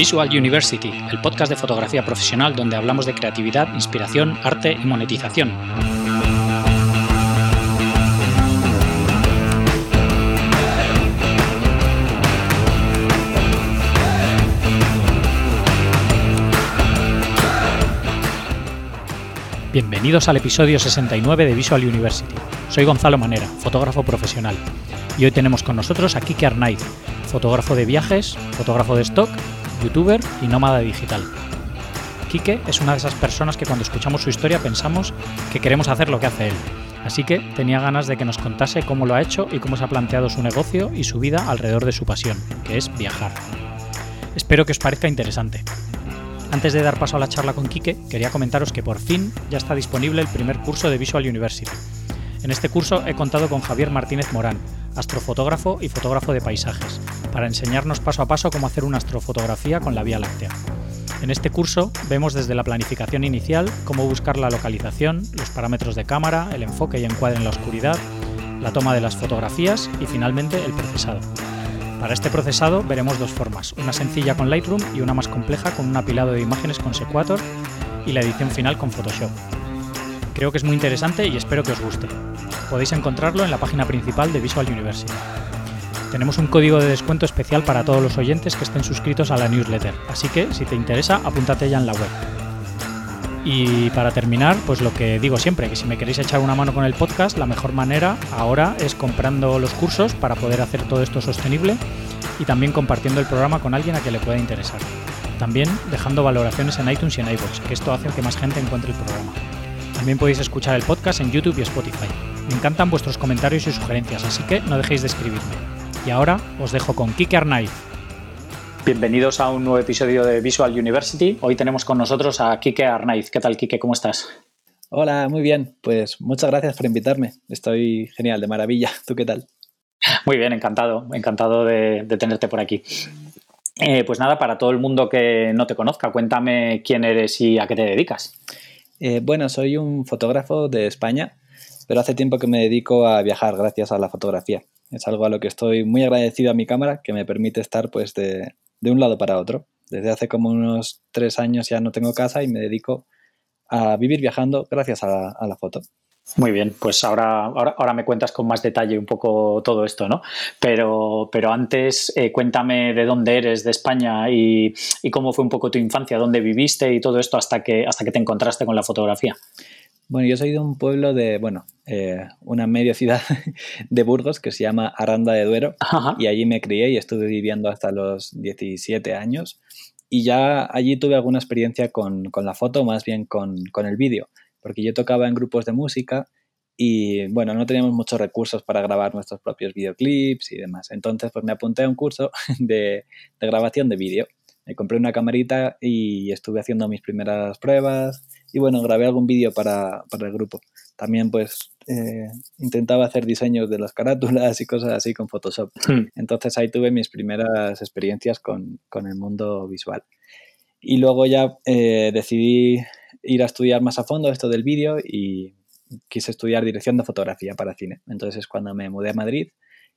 Visual University, el podcast de fotografía profesional donde hablamos de creatividad, inspiración, arte y monetización. Bienvenidos al episodio 69 de Visual University. Soy Gonzalo Manera, fotógrafo profesional, y hoy tenemos con nosotros a Kike Arnaiz, fotógrafo de viajes, fotógrafo de stock, youtuber y nómada digital. Kike es una de esas personas que cuando escuchamos su historia pensamos que queremos hacer lo que hace él. Así que tenía ganas de que nos contase cómo lo ha hecho y cómo se ha planteado su negocio y su vida alrededor de su pasión, que es viajar. Espero que os parezca interesante. Antes de dar paso a la charla con Quique, quería comentaros que por fin ya está disponible el primer curso de Visual University. En este curso he contado con Javier Martínez Morán, astrofotógrafo y fotógrafo de paisajes, para enseñarnos paso a paso cómo hacer una astrofotografía con la Vía Láctea. En este curso vemos desde la planificación inicial cómo buscar la localización, los parámetros de cámara, el enfoque y encuadre en la oscuridad, la toma de las fotografías y finalmente el procesado. Para este procesado veremos dos formas, una sencilla con Lightroom y una más compleja con un apilado de imágenes con Sequator y la edición final con Photoshop. Creo que es muy interesante y espero que os guste. Podéis encontrarlo en la página principal de Visual University. Tenemos un código de descuento especial para todos los oyentes que estén suscritos a la newsletter, así que si te interesa, apúntate ya en la web. Y para terminar, pues lo que digo siempre, que si me queréis echar una mano con el podcast, la mejor manera ahora es comprando los cursos para poder hacer todo esto sostenible y también compartiendo el programa con alguien a que le pueda interesar. También dejando valoraciones en iTunes y en iVoox, que esto hace que más gente encuentre el programa. También podéis escuchar el podcast en YouTube y Spotify. Me encantan vuestros comentarios y sugerencias, así que no dejéis de escribirme. Y ahora os dejo con Kike Arnaiz. Bienvenidos a un nuevo episodio de Visual University. Hoy tenemos con nosotros a Kike Arnaiz. ¿Qué tal, Kike? ¿Cómo estás? Hola, muy bien. Pues muchas gracias por invitarme. Estoy genial, de maravilla. ¿Tú qué tal? Muy bien, encantado. Encantado de, tenerte por aquí. Eh, pues nada, para todo el mundo que no te conozca, cuéntame quién eres y a qué te dedicas. Eh, bueno, soy un fotógrafo de España, pero hace tiempo que me dedico a viajar gracias a la fotografía. Es algo a lo que estoy muy agradecido a mi cámara, que me permite estar pues de, de un lado para otro. Desde hace como unos tres años ya no tengo casa y me dedico a vivir viajando gracias a la, foto. Muy bien, pues ahora, ahora, me cuentas con más detalle un poco todo esto, ¿no? Pero, pero antes eh, cuéntame de dónde eres, de España y, y, cómo fue un poco tu infancia, dónde viviste y todo esto hasta que, hasta que te encontraste con la fotografía. Bueno, yo soy de un pueblo de, bueno, eh, una media ciudad de Burgos que se llama Aranda de Duero y allí me crié y estuve viviendo hasta los 17 años y ya allí tuve alguna experiencia con, la foto, más bien con, el vídeo, porque yo tocaba en grupos de música y bueno, no teníamos muchos recursos para grabar nuestros propios videoclips y demás. Entonces, pues me apunté a un curso de, de grabación de vídeo. Me compré una camarita y estuve haciendo mis primeras pruebas, y bueno, grabé algún vídeo para, el grupo. También pues eh, intentaba hacer diseños de las carátulas y cosas así con Photoshop. Hmm. Entonces ahí tuve mis primeras experiencias con, el mundo visual. Y luego ya eh, decidí ir a estudiar más a fondo esto del vídeo y quise estudiar dirección de fotografía para cine. Entonces es cuando me mudé a Madrid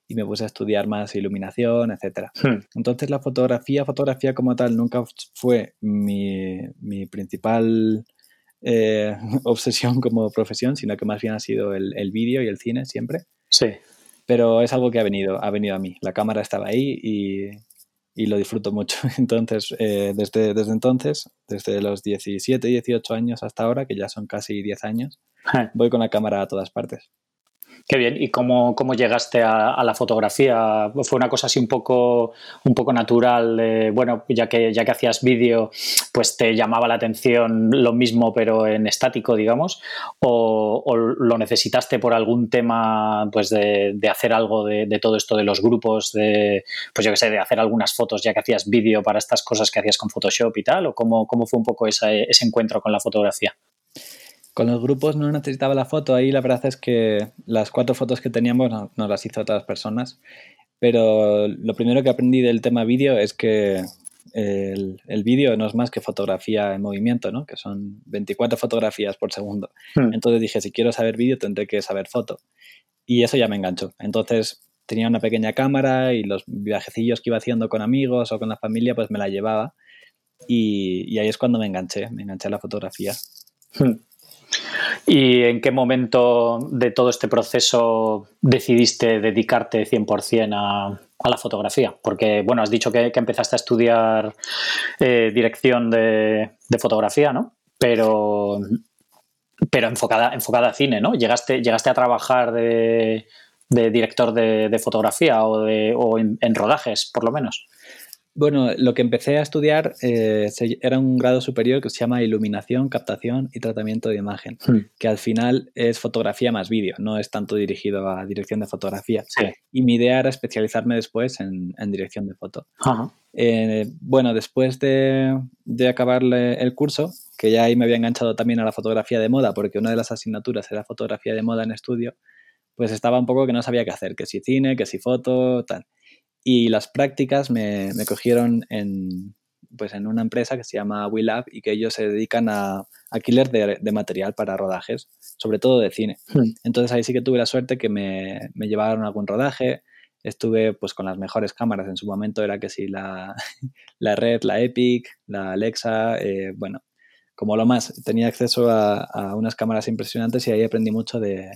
y me puse a estudiar más iluminación, etc. Hmm. Entonces la fotografía, fotografía como tal, nunca fue mi, mi principal eh, obsesión como profesión, sino que más bien ha sido el, vídeo y el cine siempre. Sí. Pero es algo que ha venido, ha venido a mí. La cámara estaba ahí y, lo disfruto mucho. Entonces, eh, desde, desde entonces, desde los 17, 18 años hasta ahora, que ya son casi 10 años, voy con la cámara a todas partes. Qué bien. ¿Y cómo, cómo llegaste a, la fotografía? ¿Fue una cosa así un poco, un poco natural? bueno, ya que, ya que hacías vídeo, pues te llamaba la atención lo mismo, pero en estático, digamos. ¿O, lo necesitaste por algún tema, pues de, hacer algo de, todo esto de los grupos, de, pues yo qué sé, de hacer algunas fotos ya que hacías vídeo para estas cosas que hacías con Photoshop y tal? ¿O cómo, cómo fue un poco ese encuentro con la fotografía? Con los grupos no necesitaba la foto, ahí la verdad es que las cuatro fotos que teníamos nos las hizo otras personas, pero lo primero que aprendí del tema vídeo es que el, vídeo no es más que fotografía en movimiento, ¿no? que son 24 fotografías por segundo. Hmm. Entonces dije, si quiero saber vídeo tendré que saber foto. Y eso ya me enganchó. Entonces tenía una pequeña cámara y los viajecillos que iba haciendo con amigos o con la familia pues me la llevaba y, ahí es cuando me enganché, me enganché a la fotografía. Hmm. ¿Y en qué momento de todo este proceso decidiste dedicarte 100% a, a la fotografía? Porque, bueno, has dicho que, empezaste a estudiar eh, dirección de, fotografía, ¿no? Pero, pero enfocada, enfocada a cine, ¿no? Llegaste, llegaste a trabajar de, director de, fotografía o, de, o en, rodajes, por lo menos. Bueno, lo que empecé a estudiar eh, era un grado superior que se llama Iluminación, Captación y Tratamiento de Imagen, hmm. que al final es fotografía más vídeo, no es tanto dirigido a dirección de fotografía. Y mi idea era especializarme después en, dirección de foto. Eh, bueno, después de, de acabar el curso, que ya ahí me había enganchado también a la fotografía de moda, porque una de las asignaturas era fotografía de moda en estudio, pues estaba un poco que no sabía qué hacer, que si cine, que si foto, tal. Y las prácticas me, cogieron en, pues en una empresa que se llama WeLab y que ellos se dedican a alquiler de, material para rodajes, sobre todo de cine. Hmm. Entonces ahí sí que tuve la suerte que me, me, llevaron a algún rodaje. Estuve pues con las mejores cámaras. En su momento era que sí, la, la Red, la Epic, la Alexa, eh, bueno, como lo más. Tenía acceso a, a, unas cámaras impresionantes y ahí aprendí mucho de,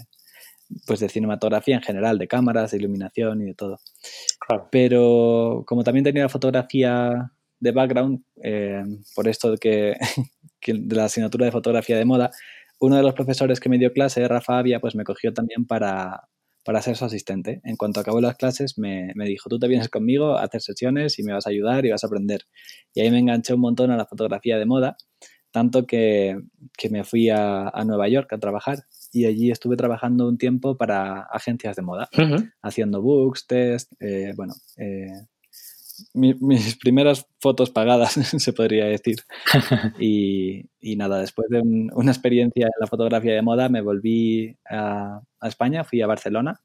pues de cinematografía en general, de cámaras, de iluminación y de todo. Pero como también tenía la fotografía de background, eh, por esto que, de la asignatura de fotografía de moda, uno de los profesores que me dio clase, Rafa Avia, pues me cogió también para, para ser su asistente. En cuanto acabó las clases, me, me, dijo, tú te vienes conmigo a hacer sesiones y me vas a ayudar y vas a aprender. Y ahí me enganché un montón a la fotografía de moda, tanto que, que me fui a, a, Nueva York a trabajar y allí estuve trabajando un tiempo para agencias de moda, haciendo books, test, eh, bueno, eh, mis primeras fotos pagadas, se podría decir. y, nada, después de una experiencia en la fotografía de moda, me volví a, España, fui a Barcelona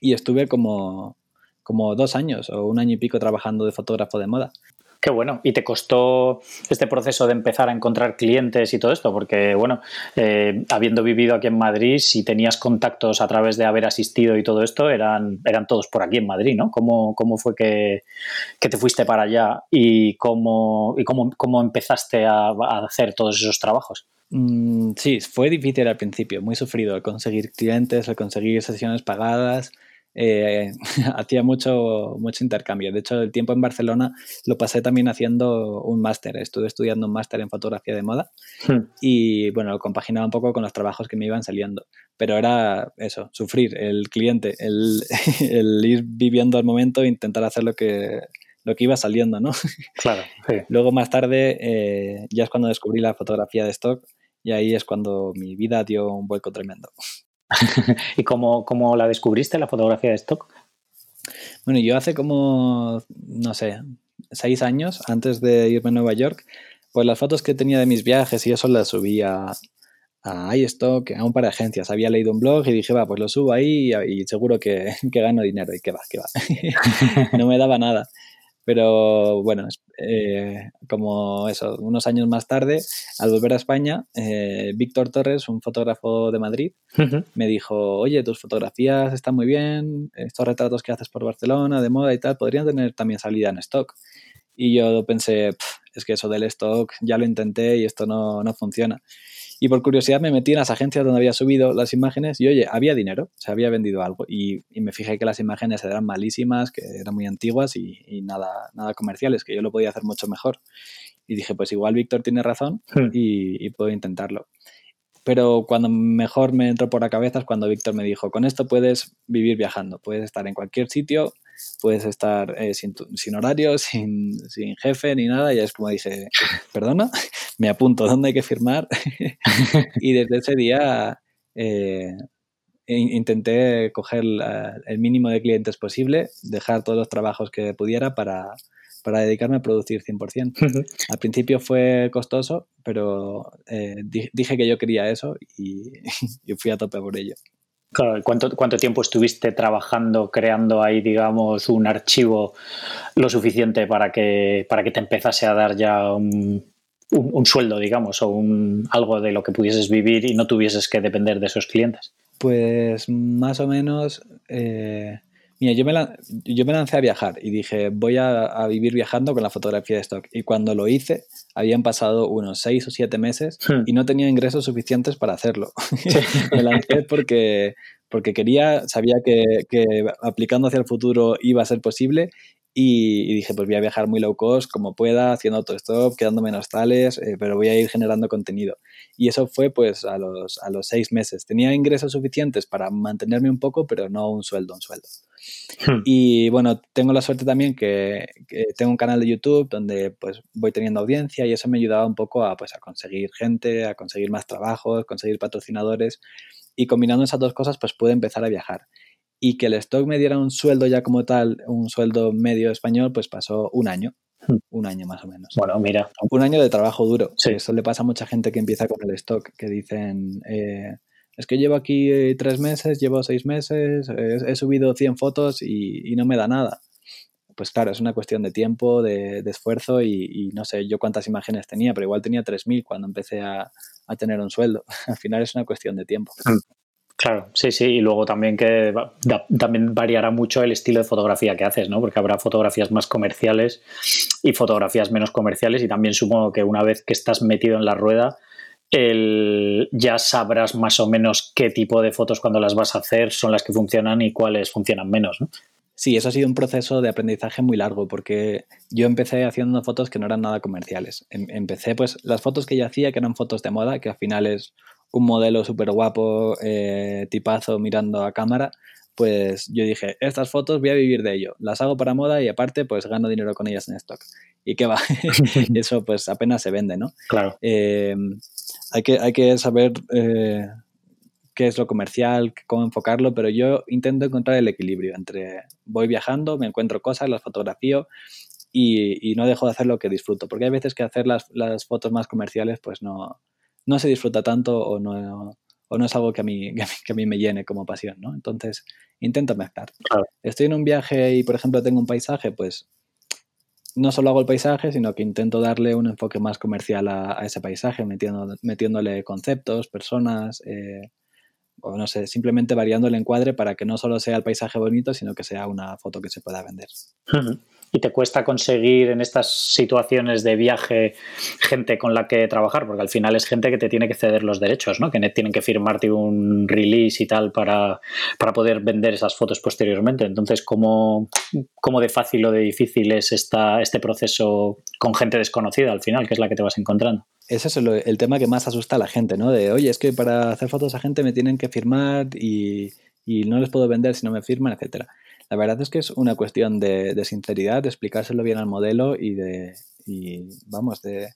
y estuve como, como dos años o un año y pico trabajando de fotógrafo de moda. Qué bueno. ¿Y te costó este proceso de empezar a encontrar clientes y todo esto? Porque, bueno, eh, habiendo vivido aquí en Madrid, si tenías contactos a través de haber asistido y todo esto, eran, eran todos por aquí en Madrid, ¿no? ¿Cómo, cómo fue que, te fuiste para allá y cómo, y cómo, cómo empezaste a, hacer todos esos trabajos? Mm, sí, fue difícil al principio, muy sufrido el conseguir clientes, el conseguir sesiones pagadas eh, hacía mucho, mucho intercambio. De hecho, el tiempo en Barcelona lo pasé también haciendo un máster. Estuve estudiando un máster en fotografía de moda hmm. y, bueno, lo compaginaba un poco con los trabajos que me iban saliendo. Pero era eso, sufrir, el cliente, el, ir viviendo al momento e intentar hacer lo que, lo que iba saliendo, ¿no? Claro. Luego, más tarde, eh, ya es cuando descubrí la fotografía de stock y ahí es cuando mi vida dio un vuelco tremendo. ¿Y cómo, cómo, la descubriste, la fotografía de stock? Bueno, yo hace como, no sé, seis años, antes de irme a Nueva York, pues las fotos que tenía de mis viajes y eso las subí a, a iStock, a un par de agencias. Había leído un blog y dije, va, pues lo subo ahí y, seguro que, que, gano dinero. Y que va, que va. no me daba nada. Pero bueno, eh, como eso, unos años más tarde, al volver a España, eh, Víctor Torres, un fotógrafo de Madrid, me dijo, oye, tus fotografías están muy bien, estos retratos que haces por Barcelona, de moda y tal, podrían tener también salida en stock. Y yo pensé, es que eso del stock ya lo intenté y esto no, no funciona. Y por curiosidad me metí en las agencias donde había subido las imágenes y oye, había dinero, se había vendido algo. Y, me fijé que las imágenes eran malísimas, que eran muy antiguas y, nada, nada comerciales, que yo lo podía hacer mucho mejor. Y dije, pues igual Víctor tiene razón hmm. y, puedo intentarlo. Pero cuando mejor me entró por la cabeza es cuando Víctor me dijo, con esto puedes vivir viajando, puedes estar en cualquier sitio, puedes estar eh, sin, sin, horario, sin, sin, jefe ni nada. Y es como dije, perdona, me apunto, ¿dónde hay que firmar? y desde ese día eh, intenté coger el mínimo de clientes posible, dejar todos los trabajos que pudiera para, para dedicarme a producir 100%. Al principio fue costoso, pero eh, dije que yo quería eso y, y fui a tope por ello. ¿Cuánto, ¿cuánto, tiempo estuviste trabajando, creando ahí, digamos, un archivo lo suficiente para que, para que te empezase a dar ya un, un, sueldo, digamos, o un, algo de lo que pudieses vivir y no tuvieses que depender de esos clientes? Pues más o menos, eh, Mira, yo me, yo me lancé a viajar y dije, voy a, vivir viajando con la fotografía de stock. Y cuando lo hice, habían pasado unos seis o siete meses hmm. y no tenía ingresos suficientes para hacerlo. me lancé porque, porque quería, sabía que, que, aplicando hacia el futuro iba a ser posible y, dije, pues voy a viajar muy low cost como pueda, haciendo autostop, quedando menos tales, eh, pero voy a ir generando contenido. Y eso fue pues a los, a los seis meses. Tenía ingresos suficientes para mantenerme un poco, pero no un sueldo, un sueldo. Hmm. Y bueno, tengo la suerte también que, tengo un canal de YouTube donde pues voy teniendo audiencia y eso me ayudaba un poco a, pues, a conseguir gente, a conseguir más trabajos, conseguir patrocinadores. Y combinando esas dos cosas, pues pude empezar a viajar y que el stock me diera un sueldo ya como tal, un sueldo medio español, pues pasó un año. Hmm. Un año más o menos. Bueno, mira. Un año de trabajo duro. Sí. Eso le pasa a mucha gente que empieza con el stock, que dicen, eh, es que llevo aquí eh, tres meses, llevo seis meses, he, subido 100 fotos y, no me da nada. Pues claro, es una cuestión de tiempo, de, esfuerzo y, no sé yo cuántas imágenes tenía, pero igual tenía 3.000 cuando empecé a, tener un sueldo. Al final es una cuestión de tiempo. Hmm. Claro, sí, sí, y luego también que también variará mucho el estilo de fotografía que haces, ¿no? Porque habrá fotografías más comerciales y fotografías menos comerciales y también supongo que una vez que estás metido en la rueda, el, ya sabrás más o menos qué tipo de fotos cuando las vas a hacer son las que funcionan y cuáles funcionan menos, ¿no? Sí, eso ha sido un proceso de aprendizaje muy largo porque yo empecé haciendo fotos que no eran nada comerciales. Em, empecé pues las fotos que yo hacía que eran fotos de moda, que al final es un modelo súper guapo, eh, tipazo, mirando a cámara, pues yo dije, estas fotos voy a vivir de ello, las hago para moda y aparte pues gano dinero con ellas en stock. ¿Y qué va? Eso pues apenas se vende, ¿no? Claro. Eh, hay, que, hay que saber eh, qué es lo comercial, cómo enfocarlo, pero yo intento encontrar el equilibrio entre voy viajando, me encuentro cosas, las fotografío y, no dejo de hacer lo que disfruto, porque hay veces que hacer las, las fotos más comerciales pues no, no se disfruta tanto o no, o no es algo que a, mí, que a mí me llene como pasión, ¿no? Entonces, intento mezclar. Estoy en un viaje y, por ejemplo, tengo un paisaje, pues no solo hago el paisaje, sino que intento darle un enfoque más comercial a, ese paisaje, metiendo, metiéndole conceptos, personas, eh, o no sé, simplemente variando el encuadre para que no solo sea el paisaje bonito, sino que sea una foto que se pueda vender y te cuesta conseguir en estas situaciones de viaje gente con la que trabajar, porque al final es gente que te tiene que ceder los derechos, ¿no? Que tienen que firmarte un release y tal para, para poder vender esas fotos posteriormente. Entonces, ¿cómo, ¿cómo, de fácil o de difícil es esta, este proceso con gente desconocida al final, que es la que te vas encontrando? Ese es el, tema que más asusta a la gente, ¿no? De, oye, es que para hacer fotos a gente me tienen que firmar y, y no les puedo vender si no me firman, etcétera. La verdad es que es una cuestión de, sinceridad, de explicárselo bien al modelo y de, vamos, de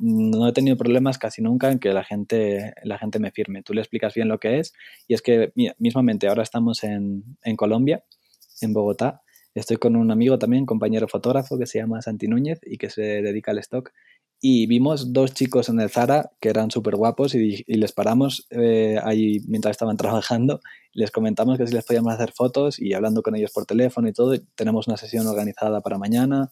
no he tenido problemas casi nunca en que la gente, la gente me firme. Tú le explicas bien lo que es y es que mismamente ahora estamos en, en Colombia, en Bogotá. Estoy con un amigo también, compañero fotógrafo que se llama Santi Núñez y que se dedica al stock y vimos dos chicos en el Zara que eran súper guapos y, les paramos eh, ahí mientras estaban trabajando. Les comentamos que si les podíamos hacer fotos y hablando con ellos por teléfono y todo, tenemos una sesión organizada para mañana,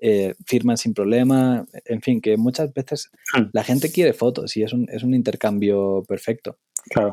eh, firman sin problema, en fin, que muchas veces hmm. la gente quiere fotos y es un, es un intercambio perfecto.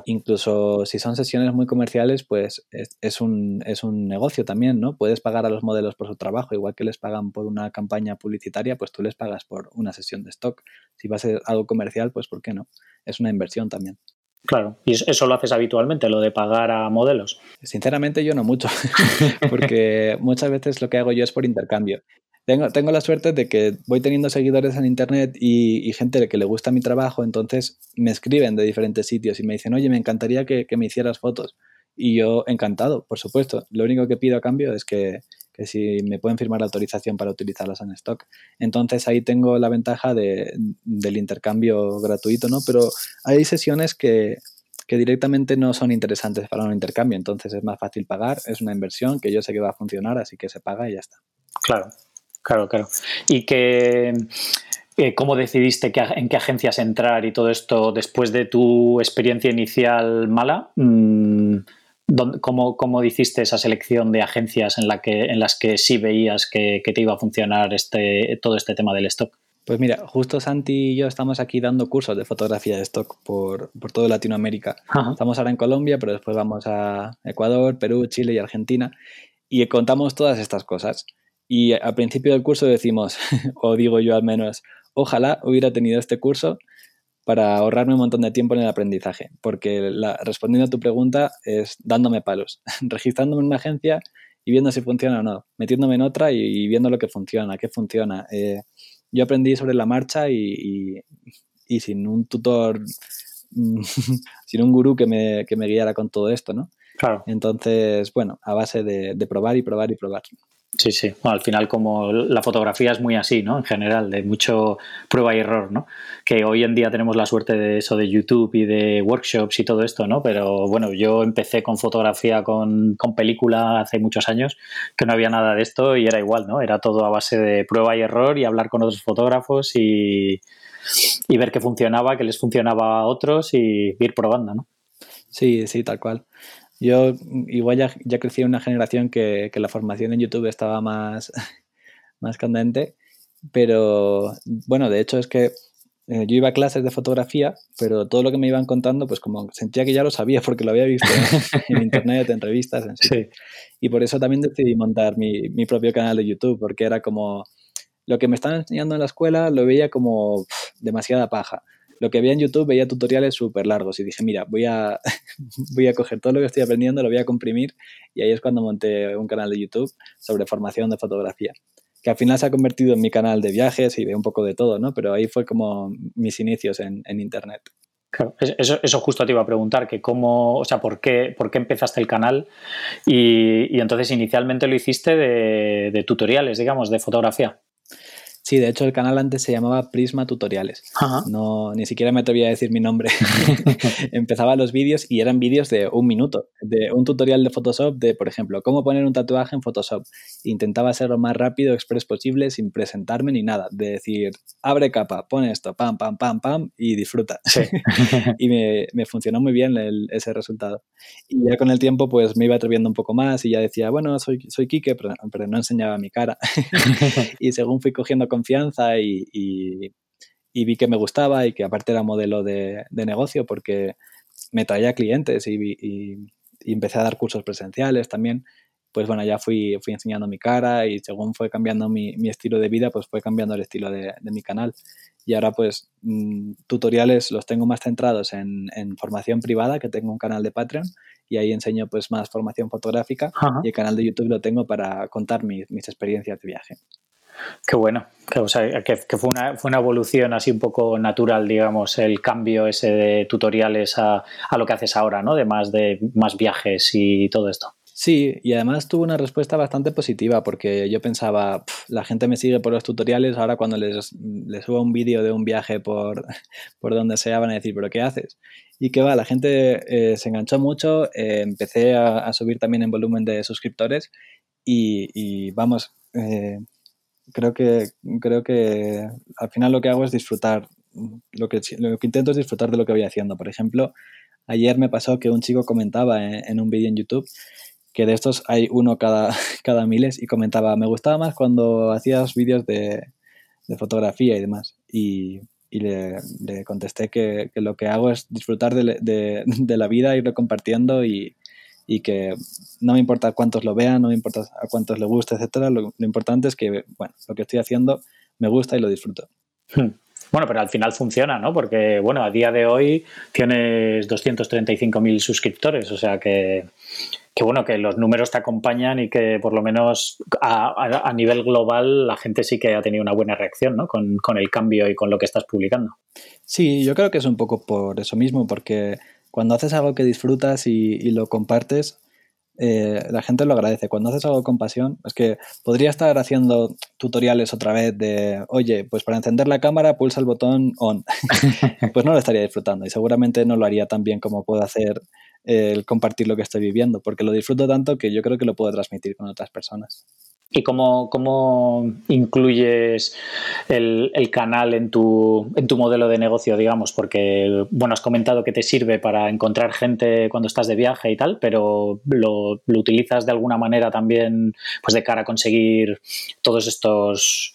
Incluso si son sesiones muy comerciales, pues es, un, es un negocio también, ¿no? Puedes pagar a los modelos por su trabajo, igual que les pagan por una campaña publicitaria, pues tú les pagas por una sesión de stock. Si va a ser algo comercial, pues ¿por qué no? Es una inversión también. Claro, y eso lo haces habitualmente, lo de pagar a modelos. Sinceramente yo no mucho, porque muchas veces lo que hago yo es por intercambio. Tengo, tengo la suerte de que voy teniendo seguidores en internet y, gente que le gusta mi trabajo, entonces me escriben de diferentes sitios y me dicen, oye, me encantaría que, me hicieras fotos. Y yo encantado, por supuesto. Lo único que pido a cambio es que, si me pueden firmar la autorización para utilizarlas en stock. Entonces ahí tengo la ventaja de, del intercambio gratuito, ¿no? Pero hay sesiones que directamente no son interesantes para un intercambio, entonces es más fácil pagar, es una inversión que yo sé que va a funcionar, así que se paga y ya está. Claro, Claro, claro. Y que eh, cómo decidiste en qué agencias entrar y todo esto después de tu experiencia inicial mala. Mm, ¿Cómo, cómo hiciste esa selección de agencias en, la que, en las que sí veías que, te iba a funcionar este, todo este tema del stock? Pues mira, justo Santi y yo estamos aquí dando cursos de fotografía de stock por, por toda Latinoamérica. Estamos ahora en Colombia, pero después vamos a Ecuador, Perú, Chile y Argentina. y contamos todas estas cosas. Y al principio del curso decimos, o digo yo al menos, ojalá hubiera tenido este curso para ahorrarme un montón de tiempo en el aprendizaje, porque la, respondiendo a tu pregunta es dándome palos, registrándome en una agencia y viendo si funciona o no, metiéndome en otra y, viendo lo que funciona, qué funciona. Eh, yo aprendí sobre la marcha y, y, sin un tutor, sin un gurú que me, que me, guiara con todo esto, ¿no? Claro. Entonces, bueno, a base de, de probar y probar y probar. Sí, sí. al final, como la fotografía es muy así, ¿no? En general, de mucho prueba y error, ¿no? Que hoy en día tenemos la suerte de eso de YouTube y de workshops y todo esto, ¿no? Pero bueno, yo empecé con fotografía con, con película hace muchos años, que no había nada de esto y era igual, ¿no? Era todo a base de prueba y error y hablar con otros fotógrafos y, y ver qué funcionaba, qué les funcionaba a otros y ir probando, ¿no? Sí, sí, tal cual. Yo igual ya, ya crecí en una generación que, la formación en YouTube estaba más, más candente, pero bueno, de hecho es que eh, yo iba a clases de fotografía, pero todo lo que me iban contando, pues como sentía que ya lo sabía porque lo había visto en, internet, en revistas, en sí. Y por eso también decidí montar mi, mi, propio canal de YouTube, porque era como lo que me estaban enseñando en la escuela lo veía como demasiada paja lo que veía en YouTube veía tutoriales súper largos y dije, mira, voy a, voy a coger todo lo que estoy aprendiendo, lo voy a comprimir y ahí es cuando monté un canal de YouTube sobre formación de fotografía, que al final se ha convertido en mi canal de viajes y de un poco de todo, ¿no? Pero ahí fue como mis inicios en, Internet. Claro, eso, eso, justo te iba a preguntar, que cómo, o sea, ¿por qué, por qué empezaste el canal? Y, entonces inicialmente lo hiciste de tutoriales, digamos, de fotografía. Sí, de hecho el canal antes se llamaba Prisma Tutoriales. No, ni siquiera me atrevía a decir mi nombre. Empezaba los vídeos y eran vídeos de un minuto, de un tutorial de Photoshop de, por ejemplo, cómo poner un tatuaje en Photoshop. Intentaba ser lo más rápido, express posible, sin presentarme ni nada. De decir, abre capa, pon esto, pam, pam, pam, pam y disfruta. y me, me, funcionó muy bien ese resultado. Y ya con el tiempo pues me iba atreviendo un poco más y ya decía, bueno, soy, soy Quique, pero, pero no enseñaba mi cara. y según fui cogiendo confianza y, vi que me gustaba y que aparte era modelo de, negocio porque me traía clientes y, empecé a dar cursos presenciales también. Pues bueno, ya fui, fui enseñando mi cara y según fue cambiando mi, estilo de vida, pues fue cambiando el estilo de, mi canal. Y ahora pues mm, tutoriales los tengo más centrados en, formación privada, que tengo un canal de Patreon y ahí enseño pues más formación fotográfica y el canal de YouTube lo tengo para contar mis experiencias de viaje. Qué bueno, que, fue, una, fue, una, evolución así un poco natural, digamos, el cambio ese de tutoriales a, a, lo que haces ahora, ¿no? De más, de más viajes y todo esto. Sí, y además tuvo una respuesta bastante positiva porque yo pensaba, la gente me sigue por los tutoriales, ahora cuando les, subo un vídeo de un viaje por, por donde sea van a decir, pero ¿qué haces? Y que va, la gente eh, se enganchó mucho, eh, empecé a, subir también en volumen de suscriptores y, y vamos, eh, creo que, creo que al final lo que hago es disfrutar. Lo que, lo que intento es disfrutar de lo que voy haciendo. Por ejemplo, ayer me pasó que un chico comentaba en, un vídeo en YouTube que de estos hay uno cada, cada miles y comentaba, me gustaba más cuando hacías vídeos de, de, fotografía y demás. Y, y le, le, contesté que, que, lo que hago es disfrutar de, de, de la vida, irlo compartiendo y, y que no me importa cuántos lo vean, no me importa a cuántos le guste, etcétera. Lo, importante es que, bueno, lo que estoy haciendo me gusta y lo disfruto. Hmm. Bueno, pero al final funciona, ¿no? Porque, bueno, a día de hoy tienes 235.000 suscriptores, o sea que, que, bueno, que los números te acompañan y que por lo menos a, nivel global la gente sí que ha tenido una buena reacción, ¿no? Con, con el cambio y con lo que estás publicando. Sí, yo creo que es un poco por eso mismo, porque cuando haces algo que disfrutas y, lo compartes, eh, la gente lo agradece. Cuando haces algo con pasión, es que podría estar haciendo tutoriales otra vez de, oye, pues para encender la cámara pulsa el botón on. pues no lo estaría disfrutando y seguramente no lo haría tan bien como puedo hacer el compartir lo que estoy viviendo, porque lo disfruto tanto que yo creo que lo puedo transmitir con otras personas. ¿Y cómo, cómo incluyes el, canal en tu, en tu modelo de negocio, digamos? Porque, bueno, has comentado que te sirve para encontrar gente cuando estás de viaje y tal, pero ¿lo, utilizas de alguna manera también pues de cara a conseguir todos estos...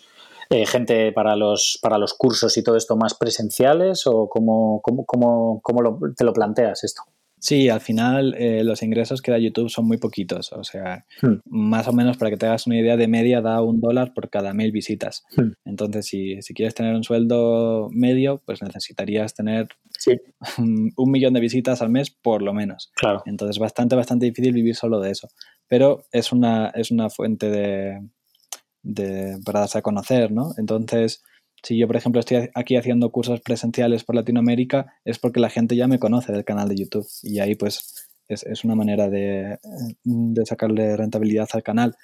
Eh, gente para los, para los cursos y todo esto más presenciales o cómo, cómo, cómo, cómo te lo planteas esto? Sí, al final eh, los ingresos que da YouTube son muy poquitos. O sea, hmm. más o menos para que te hagas una idea de media da un dólar por cada mil visitas. Hmm. Entonces, si, quieres tener un sueldo medio, pues necesitarías tener un, millón de visitas al mes por lo menos. Claro. Entonces, bastante, bastante difícil vivir solo de eso. Pero es una, es una fuente de, de, para darse a conocer, ¿no? Entonces, si yo, por ejemplo, estoy aquí haciendo cursos presenciales por Latinoamérica, es porque la gente ya me conoce del canal de YouTube. Y ahí, pues, es, una manera de, sacarle rentabilidad al canal.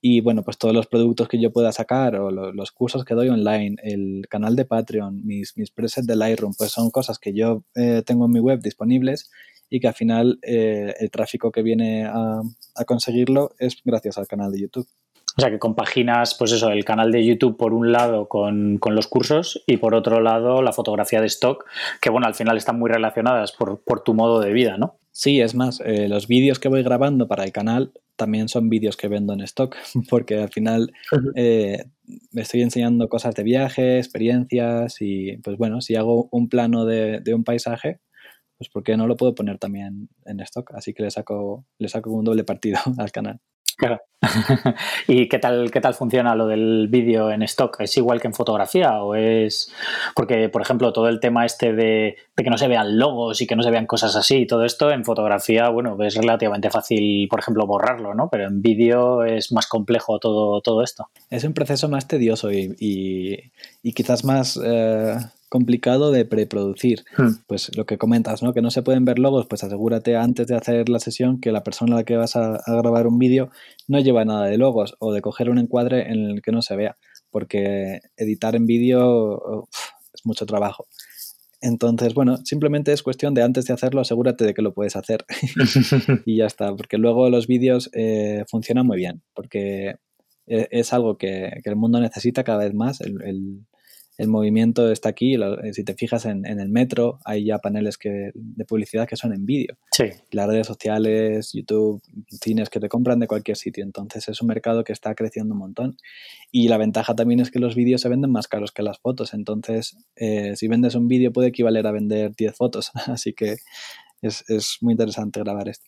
Y bueno, pues todos los productos que yo pueda sacar o los cursos que doy online, el canal de Patreon, mis, mis presets de Lightroom, pues son cosas que yo eh, tengo en mi web disponibles y que al final eh, el tráfico que viene a, a conseguirlo es gracias al canal de YouTube. O sea, que compaginas, pues eso, el canal de YouTube por un lado con, los cursos y por otro lado la fotografía de stock, que bueno, al final están muy relacionadas por, tu modo de vida, ¿no? Sí, es más, eh, los vídeos que voy grabando para el canal también son vídeos que vendo en stock, porque al final eh, me estoy enseñando cosas de viaje, experiencias y pues bueno, si hago un plano de, de un paisaje, pues ¿por qué no lo puedo poner también en stock? Así que le saco, le saco un doble partido al canal. Claro. ¿Y qué tal, qué tal funciona lo del vídeo en stock? ¿Es igual que en fotografía? ¿O es.? Porque, por ejemplo, todo el tema este de, que no se vean logos y que no se vean cosas así y todo esto, en fotografía, bueno, es relativamente fácil, por ejemplo, borrarlo, ¿no? Pero en vídeo es más complejo todo, todo esto. Es un proceso más tedioso y, quizás más. Eh, complicado de preproducir. Hmm. Pues lo que comentas, ¿no? Que no se pueden ver logos, pues asegúrate antes de hacer la sesión que la persona a la que vas a, grabar un vídeo no lleva nada de logos o de coger un encuadre en el que no se vea, porque editar en vídeo es mucho trabajo. Entonces, bueno, simplemente es cuestión de antes de hacerlo, asegúrate de que lo puedes hacer. y ya está, porque luego los vídeos eh, funcionan muy bien, porque e, es algo que, el mundo necesita cada vez más, el, el movimiento está aquí. Eh, si te fijas en, el metro, hay ya paneles que, de publicidad que son en vídeo. Sí. Las redes sociales, YouTube, cines que te compran de cualquier sitio. Entonces es un mercado que está creciendo un montón. Y la ventaja también es que los vídeos se venden más caros que las fotos. Entonces, eh, si vendes un vídeo puede equivaler a vender 10 fotos. Así que es, es muy interesante grabar esto.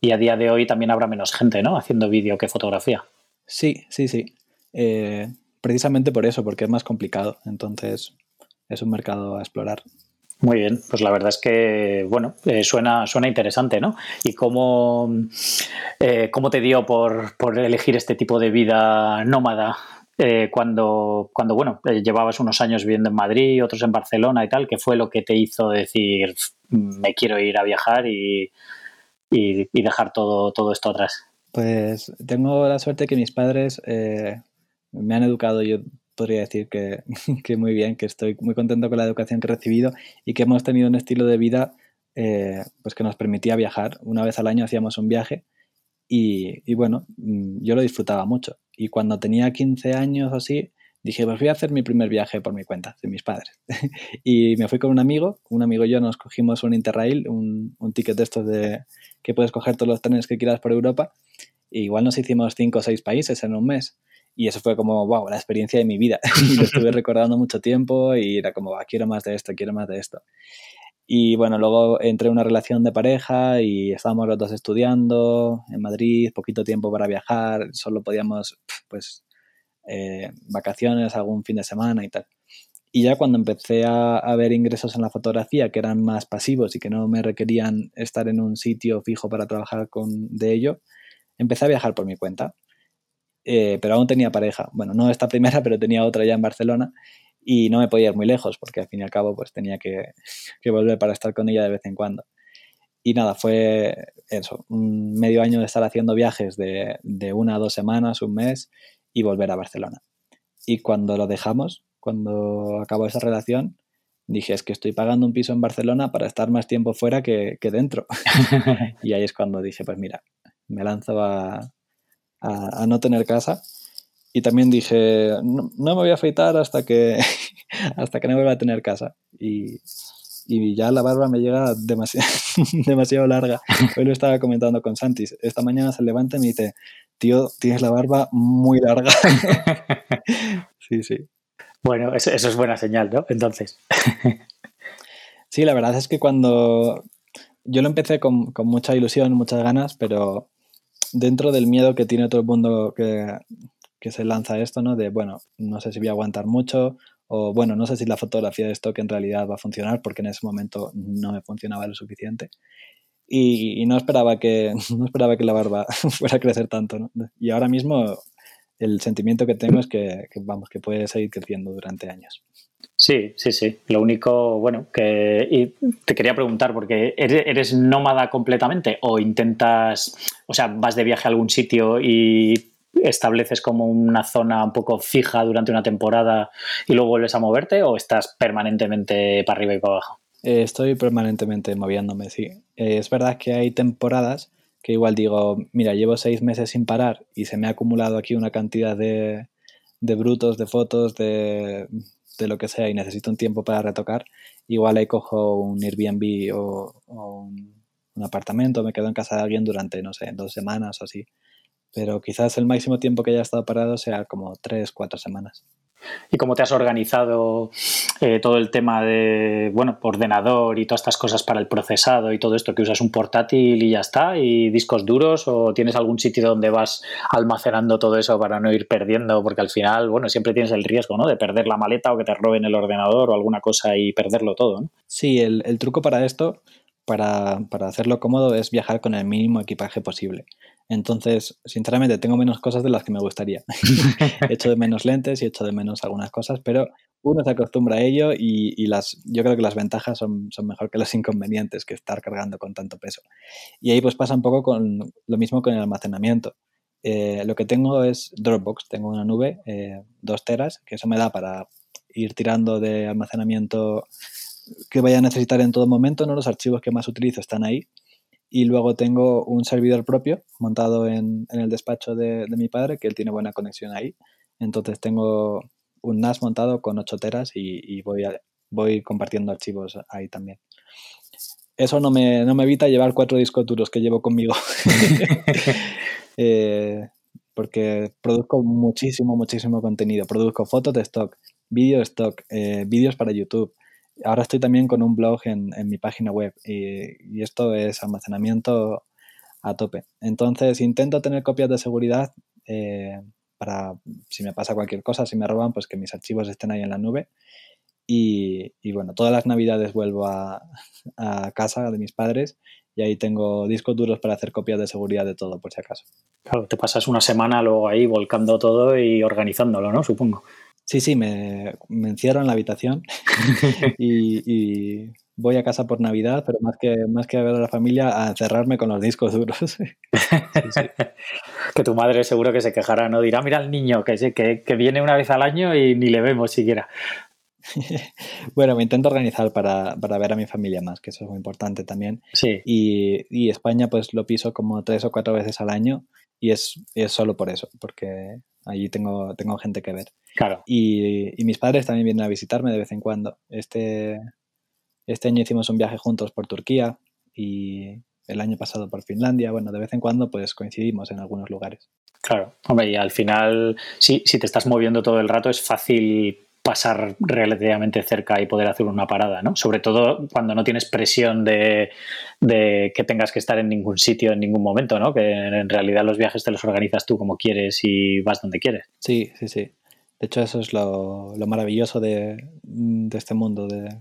Y a día de hoy también habrá menos gente, ¿no? Haciendo vídeo que fotografía. Sí, sí, sí. Eh, precisamente por eso, porque es más complicado. Entonces, es un mercado a explorar. Muy bien, pues la verdad es que, bueno, eh, suena, suena interesante, ¿no? ¿Y cómo, eh, cómo te dio por, elegir este tipo de vida nómada eh, cuando, cuando, bueno, llevabas unos años viviendo en Madrid, otros en Barcelona y tal? ¿Qué fue lo que te hizo decir, me quiero ir a viajar y, y, dejar todo, todo esto atrás? Pues tengo la suerte que mis padres me han educado, yo podría decir que, muy bien, que estoy muy contento con la educación que he recibido y que hemos tenido un estilo de vida eh, pues que nos permitía viajar. Una vez al año hacíamos un viaje y, bueno, mm, yo lo disfrutaba mucho. Y cuando tenía 15 años o así, dije, pues voy a hacer mi primer viaje por mi cuenta, de mis padres. y me fui con un amigo, un amigo y yo nos cogimos un Interrail, un, un ticket de estos de que puedes coger todos los trenes que quieras por Europa. Y igual nos hicimos 5 o 6 países en un mes. Y eso fue como, wow, la experiencia de mi vida. lo estuve recordando mucho tiempo y era como, quiero más de esto, quiero más de esto. Y bueno, luego entré en una relación de pareja y estábamos los dos estudiando en Madrid, poquito tiempo para viajar, solo podíamos, pues, eh, vacaciones, algún fin de semana y tal. Y ya cuando empecé a, a, ver ingresos en la fotografía que eran más pasivos y que no me requerían estar en un sitio fijo para trabajar con, de ello, empecé a viajar por mi cuenta. Eh, pero aún tenía pareja. Bueno, no esta primera, pero tenía otra ya en Barcelona y no me podía ir muy lejos porque al fin y al cabo pues tenía que, volver para estar con ella de vez en cuando. Y nada, fue eso, un medio año de estar haciendo viajes de, de una a dos semanas, un mes y volver a Barcelona. Y cuando lo dejamos, cuando acabó esa relación, dije, es que estoy pagando un piso en Barcelona para estar más tiempo fuera que, que dentro. y ahí es cuando dije, pues mira, me lanzo a, a, no tener casa. Y también dije, no, me voy a afeitar hasta que, hasta que no vuelva a tener casa. Y, y ya la barba me llega demasiado, demasiado larga. Hoy lo estaba comentando con Santis. Esta mañana se levanta y me dice, tío, tienes la barba muy larga. sí, sí. Bueno, eso, eso, es buena señal, ¿no? Entonces. sí, la verdad es que cuando yo lo empecé con, con, mucha ilusión, muchas ganas, pero dentro del miedo que tiene todo el mundo que, que se lanza esto, ¿no? De, bueno, no sé si voy a aguantar mucho o, bueno, no sé si la fotografía de stock en realidad va a funcionar porque en ese momento no me funcionaba lo suficiente. Y, no, esperaba que, no esperaba que la barba fuera a crecer tanto, ¿no? Y ahora mismo el sentimiento que tengo es que, vamos, que puede seguir creciendo durante años. Sí, sí, sí. Lo único, bueno, que y te quería preguntar, porque ¿eres, nómada completamente o intentas, o sea, vas de viaje a algún sitio y estableces como una zona un poco fija durante una temporada y luego vuelves a moverte o estás permanentemente para arriba y para abajo? Eh, estoy permanentemente moviéndome, sí. Eh, es verdad que hay temporadas que igual digo, mira, llevo seis meses sin parar y se me ha acumulado aquí una cantidad de, de brutos, de fotos, de, de, lo que sea y necesito un tiempo para retocar, igual ahí cojo un Airbnb o, un, un, apartamento, me quedo en casa de alguien durante, no sé, dos semanas o así. Pero quizás el máximo tiempo que haya estado parado sea como tres, cuatro semanas y cómo te has organizado eh, todo el tema de, bueno, ordenador y todas estas cosas para el procesado y todo esto, que usas un portátil y ya está, y discos duros, o tienes algún sitio donde vas almacenando todo eso para no ir perdiendo, porque al final, bueno, siempre tienes el riesgo, ¿no? De perder la maleta o que te roben el ordenador o alguna cosa y perderlo todo, ¿no? Sí, el, el truco para esto, para, para hacerlo cómodo, es viajar con el mínimo equipaje posible. Entonces, sinceramente, tengo menos cosas de las que me gustaría. echo de menos lentes y echo de menos algunas cosas, pero uno se acostumbra a ello y, las, yo creo que las ventajas son, son, mejor que los inconvenientes que estar cargando con tanto peso. Y ahí pues pasa un poco con lo mismo con el almacenamiento. Eh, lo que tengo es Dropbox, tengo una nube, eh, dos teras, que eso me da para ir tirando de almacenamiento que vaya a necesitar en todo momento, ¿no? Los archivos que más utilizo están ahí y luego tengo un servidor propio montado en, el despacho de, mi padre, que él tiene buena conexión ahí. Entonces tengo un NAS montado con 8 teras y, voy, voy compartiendo archivos ahí también. Eso no me, evita llevar cuatro discos duros que llevo conmigo. Eh, porque produzco muchísimo, muchísimo contenido. Produzco fotos de stock, vídeo de stock, eh, vídeos para YouTube, ahora estoy también con un blog en, mi página web y, esto es almacenamiento a tope. Entonces intento tener copias de seguridad eh, para si me pasa cualquier cosa, si me roban, pues que mis archivos estén ahí en la nube. Y, bueno, todas las navidades vuelvo a, casa de mis padres y ahí tengo discos duros para hacer copias de seguridad de todo, por si acaso. Claro, te pasas una semana luego ahí volcando todo y organizándolo, ¿no? Supongo. Sí, sí, me, encierro en la habitación y, voy a casa por Navidad, pero más que, más que a ver a la familia, a encerrarme con los discos duros. Que tu madre seguro que se quejará, ¿no? Dirá, mira al niño que, que, que viene una vez al año y ni le vemos siquiera. bueno, me intento organizar para, ver a mi familia más, que eso es muy importante también. Sí. Y, y, España pues lo piso como tres o cuatro veces al año y es, es solo por eso, porque allí tengo, tengo gente que ver. Claro. Y, mis padres también vienen a visitarme de vez en cuando. Este, este año hicimos un viaje juntos por Turquía y el año pasado por Finlandia. Bueno, de vez en cuando pues coincidimos en algunos lugares. Claro, hombre, y al final, si, si te estás moviendo todo el rato, es fácil pasar relativamente cerca y poder hacer una parada, ¿no? Sobre todo cuando no tienes presión de, que tengas que estar en ningún sitio en ningún momento, ¿no? Que en realidad los viajes te los organizas tú como quieres y vas donde quieres. Sí, sí, sí. De hecho, eso es lo, maravilloso de, este mundo, de,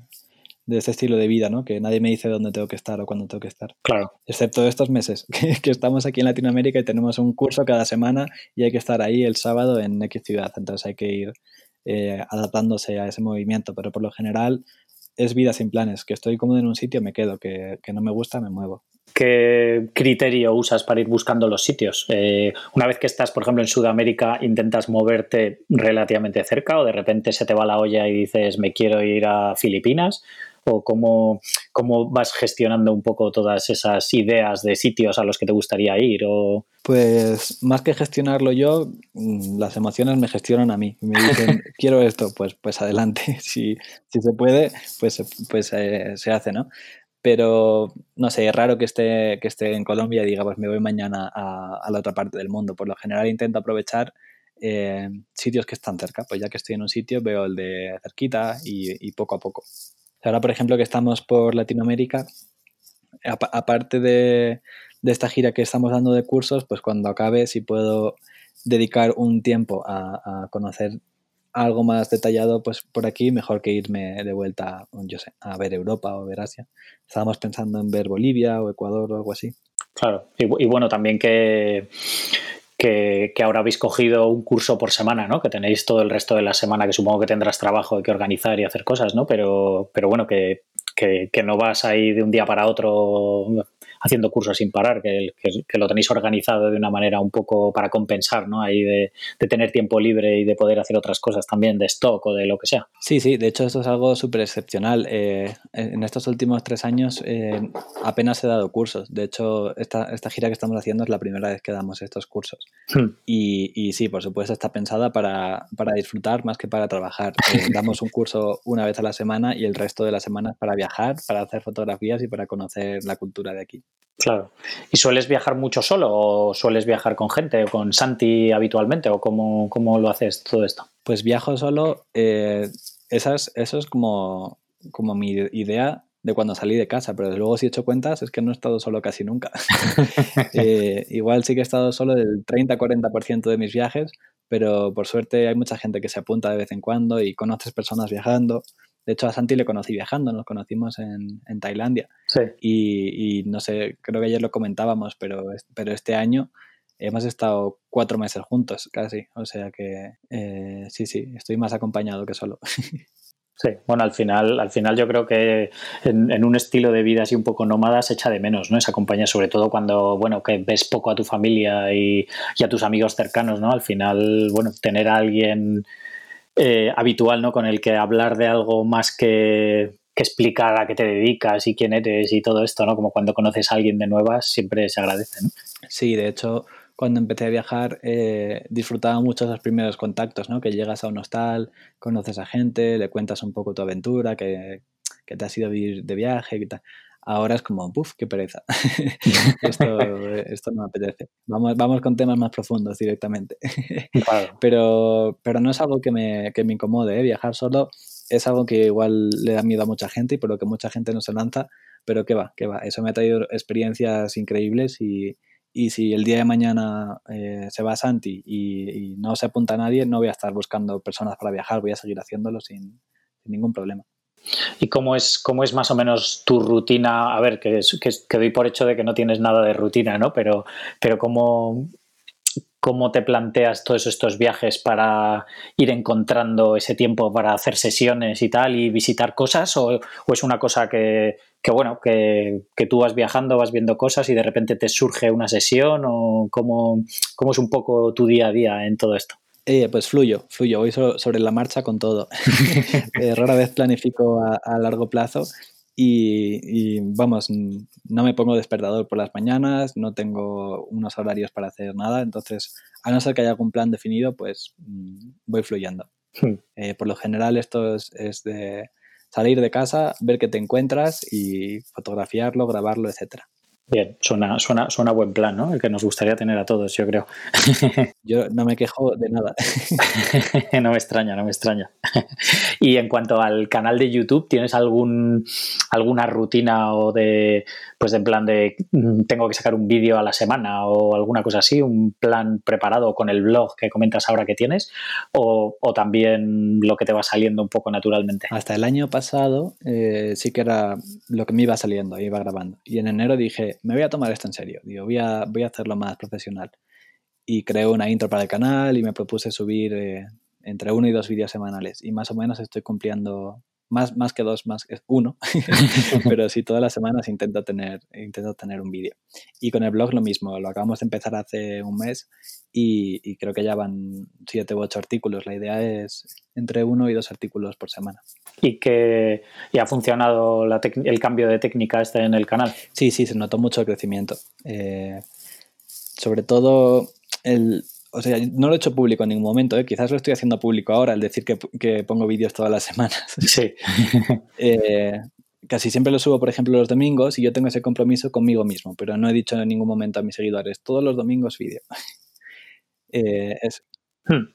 este estilo de vida, ¿no? Que nadie me dice dónde tengo que estar o cuándo tengo que estar. Claro. Excepto estos meses, que, estamos aquí en Latinoamérica y tenemos un curso cada semana y hay que estar ahí el sábado en X ciudad. Entonces hay que ir eh, adaptándose a ese movimiento, pero por lo general es vida sin planes, que estoy cómodo en un sitio, me quedo, que, no me gusta, me muevo. ¿Qué criterio usas para ir buscando los sitios? Eh, una vez que estás, por ejemplo, en Sudamérica, ¿intentas moverte relativamente cerca o de repente se te va la olla y dices, me quiero ir a Filipinas? O cómo, cómo vas gestionando un poco todas esas ideas de sitios a los que te gustaría ir? O... Pues más que gestionarlo yo, mm, las emociones me gestionan a mí. Me dicen, quiero esto, pues, pues adelante. Si, si se puede, pues, pues eh, se hace, ¿no? Pero no sé, es raro que esté, que esté en Colombia y diga, pues me voy mañana a, la otra parte del mundo. Por lo general intento aprovechar eh, sitios que están cerca. Pues ya que estoy en un sitio, veo el de cerquita y poco a poco. Ahora, por ejemplo, que estamos por Latinoamérica, aparte de, esta gira que estamos dando de cursos, pues cuando acabe, si puedo dedicar un tiempo a, conocer algo más detallado, pues por aquí mejor que irme de vuelta, yo sé, a ver Europa o ver Asia. Estábamos pensando en ver Bolivia o Ecuador o algo así. Claro, y bueno, también que que, ahora habéis cogido un curso por semana, ¿no? Que tenéis todo el resto de la semana, que supongo que tendrás trabajo de que organizar y hacer cosas, ¿no? Pero, pero bueno, que, que, que no vas ahí de un día para otro haciendo cursos sin parar, que, que, lo tenéis organizado de una manera un poco para compensar, ¿no? Ahí de, tener tiempo libre y de poder hacer otras cosas también, de stock o de lo que sea. Sí, sí, de hecho esto es algo súper excepcional. Eh, en estos últimos tres años eh, apenas he dado cursos. De hecho, esta, esta, gira que estamos haciendo es la primera vez que damos estos cursos. Hmm. Y, y, sí, por supuesto, está pensada para, para disfrutar más que para trabajar. Eh, damos un curso una vez a la semana y el resto de la semana para viajar, para hacer fotografías y para conocer la cultura de aquí. Claro. ¿Y sueles viajar mucho solo o sueles viajar con gente o con Santi habitualmente o cómo, lo haces todo esto? Pues viajo solo. Eh, eso es como, como mi idea de cuando salí de casa, pero luego si he hecho cuentas es que no he estado solo casi nunca. Eh, igual sí que he estado solo del 30-40% de mis viajes, pero por suerte hay mucha gente que se apunta de vez en cuando y conoces personas viajando. De hecho, a Santi le conocí viajando, nos conocimos en, en Tailandia. Sí. Y, no sé, creo que ayer lo comentábamos, pero, pero este año hemos estado cuatro meses juntos casi. O sea que eh, sí, sí, estoy más acompañado que solo. Sí, bueno, al final, al final yo creo que en, un estilo de vida así un poco nómada se echa de menos, ¿no? Esa compañía, sobre todo cuando, bueno, que ves poco a tu familia y, y a tus amigos cercanos, ¿no? Al final, bueno, tener a alguien eh, habitual, ¿no? Con el que hablar de algo más que, explicar a qué te dedicas y quién eres y todo esto, ¿no? Como cuando conoces a alguien de nuevas, siempre se agradece. Sí, de hecho, cuando empecé a viajar eh, disfrutaba mucho esos primeros contactos, ¿no? Que llegas a un hostal, conoces a gente, le cuentas un poco tu aventura, que, que te has ido a vivir de viaje. Ahora es como, ¡puf! ¡Qué pereza! esto, esto, no me apetece. Vamos, vamos con temas más profundos directamente. pero, pero no es algo que me, que me incomode. ¿eh? Viajar solo es algo que igual le da miedo a mucha gente y por lo que mucha gente no se lanza. Pero que va, que va. Eso me ha traído experiencias increíbles y, y si el día de mañana eh, se va Santi y, y, no se apunta a nadie, no voy a estar buscando personas para viajar, voy a seguir haciéndolo sin, sin ningún problema. ¿Y cómo es, cómo es más o menos tu rutina? A ver, que, doy por hecho de que no tienes nada de rutina, ¿no? Pero, pero ¿cómo, ¿cómo te planteas todos estos viajes para ir encontrando ese tiempo para hacer sesiones y tal y visitar cosas? ¿O, es una cosa que, que bueno, que, que, tú vas viajando, vas viendo cosas y de repente te surge una sesión? ¿O cómo, cómo es un poco tu día a día en todo esto? Eh, pues fluyo, fluyo, voy sobre la marcha con todo. Eh, rara vez planifico a, largo plazo y, vamos, no me pongo despertador por las mañanas, no tengo unos horarios para hacer nada, entonces a no ser que haya algún plan definido, pues mm, voy fluyendo. Hmm. Eh, por lo general esto es, es, de salir de casa, ver qué te encuentras y fotografiarlo, grabarlo, etcétera. Bien, suena, suena, suena buen plan, ¿no? El que nos gustaría tener a todos, yo creo. Yo no me quejo de nada. no me extraña, no me extraña. y en cuanto al canal de YouTube, ¿tienes algún alguna rutina o de pues en plan de mm, tengo que sacar un vídeo a la semana o alguna cosa así, un plan preparado con el blog que comentas ahora que tienes? O, también lo que te va saliendo un poco naturalmente? Hasta el año pasado eh, sí que era lo que me iba saliendo, iba grabando. Y en enero dije, me voy a tomar esto en serio, digo, voy a, voy a hacerlo más profesional. Y creo una intro para el canal y me propuse subir eh, entre uno y dos vídeos semanales. Y más o menos estoy cumpliendo, más, más que dos, más que uno, pero sí todas las semanas intento tener, intento tener un vídeo. Y con el blog lo mismo, lo acabamos de empezar hace un mes y, creo que ya van siete u ocho artículos. La idea es entre uno y dos artículos por semana. ¿Y que ha funcionado el cambio de técnica este en el canal? Sí, sí, se notó mucho el crecimiento. Eh, sobre todo, el, o sea, no lo he hecho público en ningún momento, ¿eh? quizás lo estoy haciendo público ahora, al decir que, pongo vídeos todas las semanas. Sí. Eh, casi siempre lo subo, por ejemplo, los domingos y yo tengo ese compromiso conmigo mismo, pero no he dicho en ningún momento a mis seguidores, todos los domingos vídeo. Eh, es.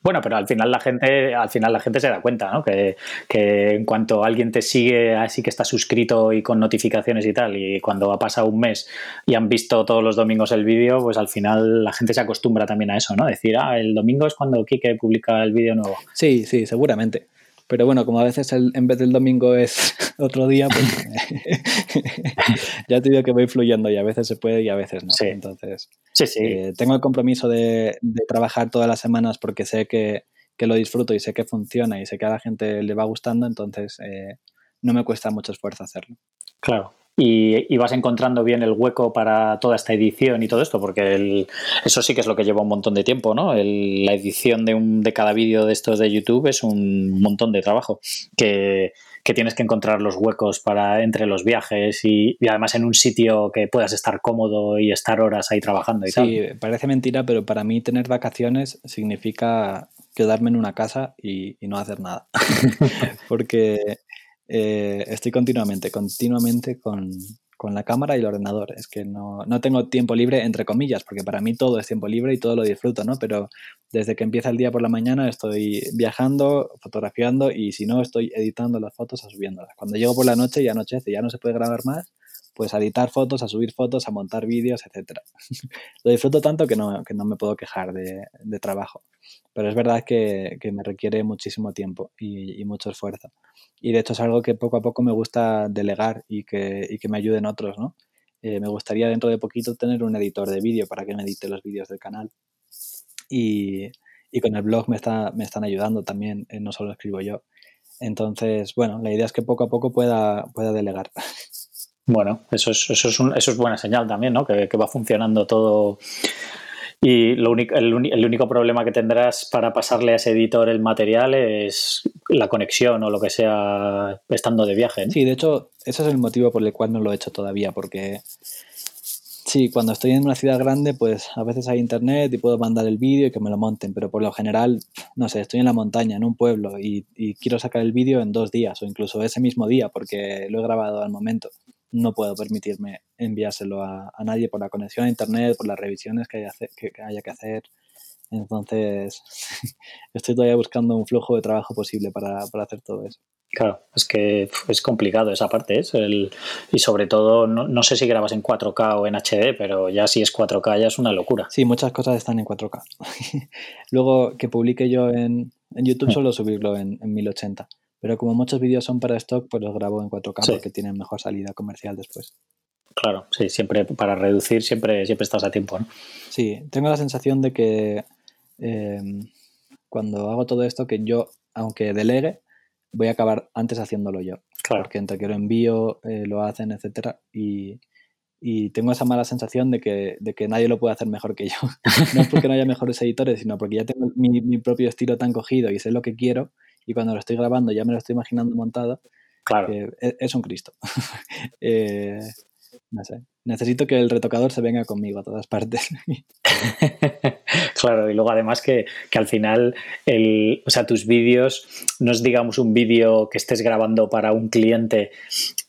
Bueno, pero al final la gente, al final la gente se da cuenta, ¿no? Que, en cuanto alguien te sigue así que está suscrito y con notificaciones y tal, y cuando ha pasado un mes y han visto todos los domingos el vídeo, pues al final la gente se acostumbra también a eso, ¿no? Decir, ah, el domingo es cuando Kike publica el vídeo nuevo. Sí, sí, seguramente. Pero bueno, como a veces en vez del domingo es otro día, pues ya te digo que voy fluyendo y a veces se puede y a veces no. Entonces, sí, sí. Eh, tengo el compromiso de, trabajar todas las semanas porque sé que, lo disfruto y sé que funciona y sé que a la gente le va gustando, entonces eh, no me cuesta mucho esfuerzo hacerlo. Claro y, vas encontrando bien el hueco para toda esta edición y todo esto, porque eso sí que es lo que lleva un montón de tiempo, ¿no? la edición de, un, de cada vídeo de estos de YouTube es un montón de trabajo que, tienes que encontrar los huecos para entre los viajes y, además en un sitio que puedas estar cómodo y estar horas ahí trabajando y sí, parece mentira, pero para mí tener vacaciones significa quedarme en una casa y, y no hacer nada. porque eh, estoy continuamente, continuamente con, la cámara y el ordenador. Es que no, tengo tiempo libre, entre comillas, porque para mí todo es tiempo libre y todo lo disfruto, ¿no? Pero desde que empieza el día por la mañana estoy viajando, fotografiando y si no, estoy editando las fotos o subiéndolas. Cuando llego por la noche y anochece, ya no se puede grabar más, pues a editar fotos, a subir fotos, a montar vídeos, etc. lo disfruto tanto que no, que no me puedo quejar de, trabajo. Pero es verdad que, me requiere muchísimo tiempo y mucho esfuerzo y de hecho es algo que poco a poco me gusta delegar y que, y que me ayuden otros, ¿no? Eh, me gustaría dentro de poquito tener un editor de vídeo para que me edite los vídeos del canal. Y, y con el blog me, está, me están ayudando también, eh, no solo escribo yo. Entonces, bueno, la idea es que poco a poco pueda, pueda delegar. Bueno, eso es, eso es, eso es buena señal también, ¿no? Que, que va funcionando todo y lo único, el, único problema que tendrás para pasarle a ese editor el material es la conexión o lo que sea estando de viaje. Sí, de hecho, ese es el motivo por el cual no lo he hecho todavía, porque sí, cuando estoy en una ciudad grande, pues a veces hay internet y puedo mandar el vídeo y que me lo monten, pero por lo general, no sé, estoy en la montaña, en un pueblo, y, y quiero sacar el vídeo en dos días o incluso ese mismo día, porque lo he grabado al momento no puedo permitirme enviárselo a, nadie por la conexión a internet, por las revisiones que haya, que, haya que hacer. Entonces, estoy todavía buscando un flujo de trabajo posible para, hacer todo eso. Claro, es que es complicado esa parte. ¿es? El, y sobre todo, no, sé si grabas en 4K o en HD, pero ya si es 4K ya es una locura. Sí, muchas cosas están en 4K. Luego que publique yo en, YouTube, mm. solo subirlo en, en 1080. Pero como muchos vídeos son para stock, pues los grabo en 4K porque tienen mejor salida comercial después. Claro, sí, siempre para reducir siempre, siempre estás a tiempo, ¿no? Sí, tengo la sensación de que em, cuando hago todo esto, que yo, aunque delegue, voy a acabar antes haciéndolo yo. Claro. Porque entre que lo envío, eh, lo hacen, etcétera, y, tengo esa mala sensación de que, de que nadie lo puede hacer mejor que yo. no es porque no haya mejores editores, sino porque ya tengo mi, mi propio estilo tan cogido y sé lo que quiero y cuando lo estoy grabando ya me lo estoy imaginando montado. Claro. E, es, un Cristo. Eh, no sé. Necesito que el retocador se venga conmigo a todas partes. claro, y luego además que, al final, el, o sea, tus vídeos no es, digamos, un vídeo que estés grabando para un cliente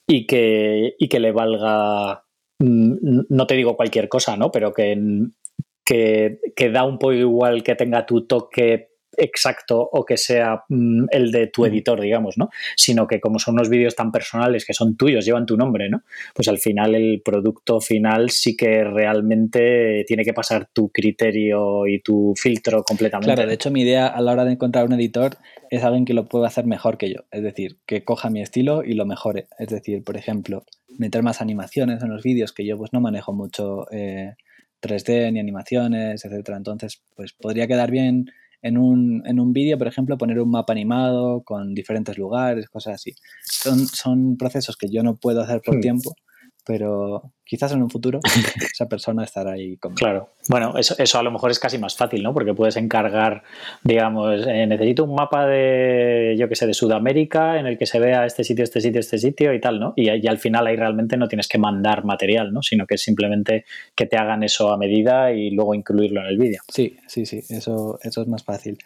y que, y que le valga, mm, no te digo cualquier cosa, ¿no? Pero que, que, que da un poco igual que tenga tu toque exacto o que sea mm, el de tu editor, digamos, ¿no? Sino que como son unos vídeos tan personales que son tuyos, llevan tu nombre, ¿no? Pues al final el producto final sí que realmente tiene que pasar tu criterio y tu filtro completamente. Claro, de hecho mi idea a la hora de encontrar un editor es alguien que lo pueda hacer mejor que yo, es decir, que coja mi estilo y lo mejore. Es decir, por ejemplo, meter más animaciones en los vídeos, que yo pues no manejo mucho 3D eh, ni animaciones, etcétera. Entonces, pues podría quedar bien en un, en un vídeo, por ejemplo, poner un mapa animado con diferentes lugares, cosas así. Son, son procesos que yo no puedo hacer por hmm. tiempo, pero quizás en un futuro esa persona estará ahí conmigo. Claro. Bueno, eso, eso a lo mejor es casi más fácil, ¿no? Porque puedes encargar, digamos, eh, necesito un mapa de, yo qué sé, de Sudamérica en el que se vea este sitio, este sitio, este sitio y tal, ¿no? Y, y, al final ahí realmente no tienes que mandar material, ¿no? Sino que es simplemente que te hagan eso a medida y luego incluirlo en el vídeo. Sí, sí, sí, eso, eso es más fácil.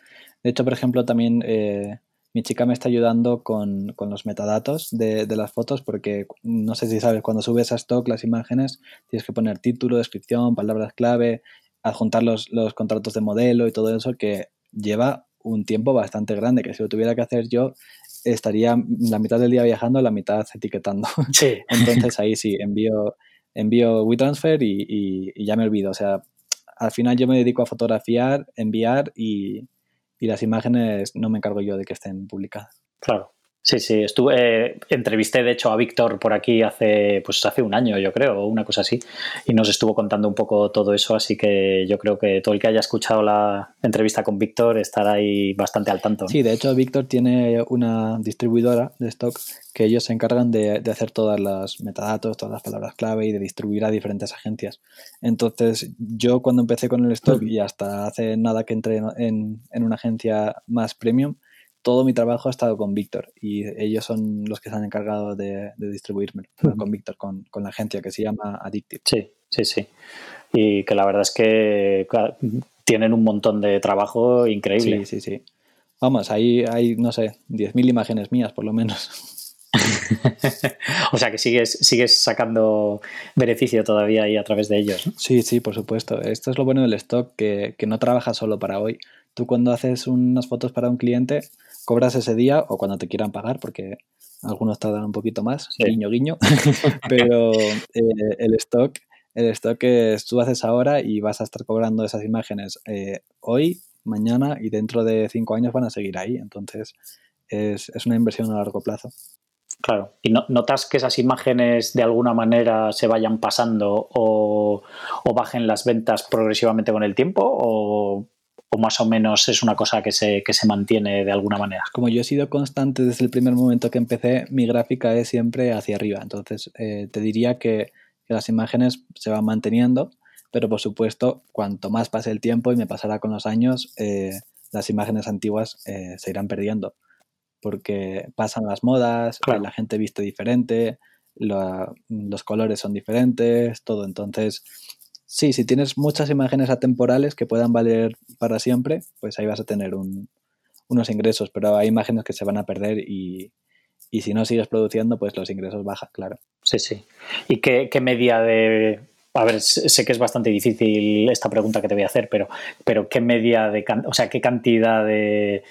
De hecho, por ejemplo, también... Eh, mi chica me está ayudando con, los metadatos de, las fotos porque no sé si sabes, cuando subes a stock las imágenes tienes que poner título, descripción, palabras clave, adjuntar los, los contratos de modelo y todo eso que lleva un tiempo bastante grande, que si lo tuviera que hacer yo, estaría la mitad del día viajando, la mitad etiquetando. Sí. Entonces ahí sí, envío, envío WeTransfer y, y, ya me olvido. O sea, al final yo me dedico a fotografiar, enviar y, y las imágenes no me encargo yo de que estén publicadas. Claro. Sí, sí, estuve, entrevisté de hecho a Víctor por aquí hace, pues hace un año, yo creo, una cosa así, y nos estuvo contando un poco todo eso, así que yo creo que todo el que haya escuchado la entrevista con Víctor estará ahí bastante al tanto. Sí, de hecho Víctor tiene una distribuidora de stock que ellos se encargan de, hacer todas las metadatos, todas las palabras clave y de distribuir a diferentes agencias. Entonces, yo cuando empecé con el stock y hasta hace nada que entré en, en una agencia más premium, todo mi trabajo ha estado con Víctor y ellos son los que se han encargado de, distribuirme con Víctor, con, la agencia que se llama Addictive. Sí, sí, sí. Y que la verdad es que tienen un montón de trabajo increíble. Sí, sí, sí. Vamos, ahí hay, no sé, 10.000 imágenes mías por lo menos. o sea que sigues, sigues sacando beneficio todavía ahí a través de ellos. Sí, sí, por supuesto. Esto es lo bueno del stock, que, que no trabaja solo para hoy. Tú cuando haces unas fotos para un cliente, cobras ese día o cuando te quieran pagar, porque algunos tardan un poquito más, guiño, guiño, pero eh, el stock, el stock es tú haces ahora y vas a estar cobrando esas imágenes eh, hoy, mañana y dentro de cinco años van a seguir ahí. Entonces es, una inversión a largo plazo. Claro. ¿Y notas que esas imágenes de alguna manera se vayan pasando o, o, bajen las ventas progresivamente con el tiempo? ¿O o más o menos es una cosa que se, que se mantiene de alguna manera? Como yo he sido constante desde el primer momento que empecé, mi gráfica es siempre hacia arriba. Entonces, eh, te diría que, las imágenes se van manteniendo, pero por supuesto, cuanto más pase el tiempo y me pasará con los años, eh, las imágenes antiguas eh, se irán perdiendo. Porque pasan las modas, la gente viste diferente, los colores son diferentes, todo. Entonces, Sí, si tienes muchas imágenes atemporales que puedan valer para siempre, pues ahí vas a tener unos ingresos, pero hay imágenes que se van a perder y, si no sigues produciendo, pues los ingresos bajan, claro. Sí, sí. ¿Y qué, media de... A ver, sé que es bastante difícil esta pregunta que te voy a hacer, pero, pero ¿qué media de... O sea, qué cantidad de,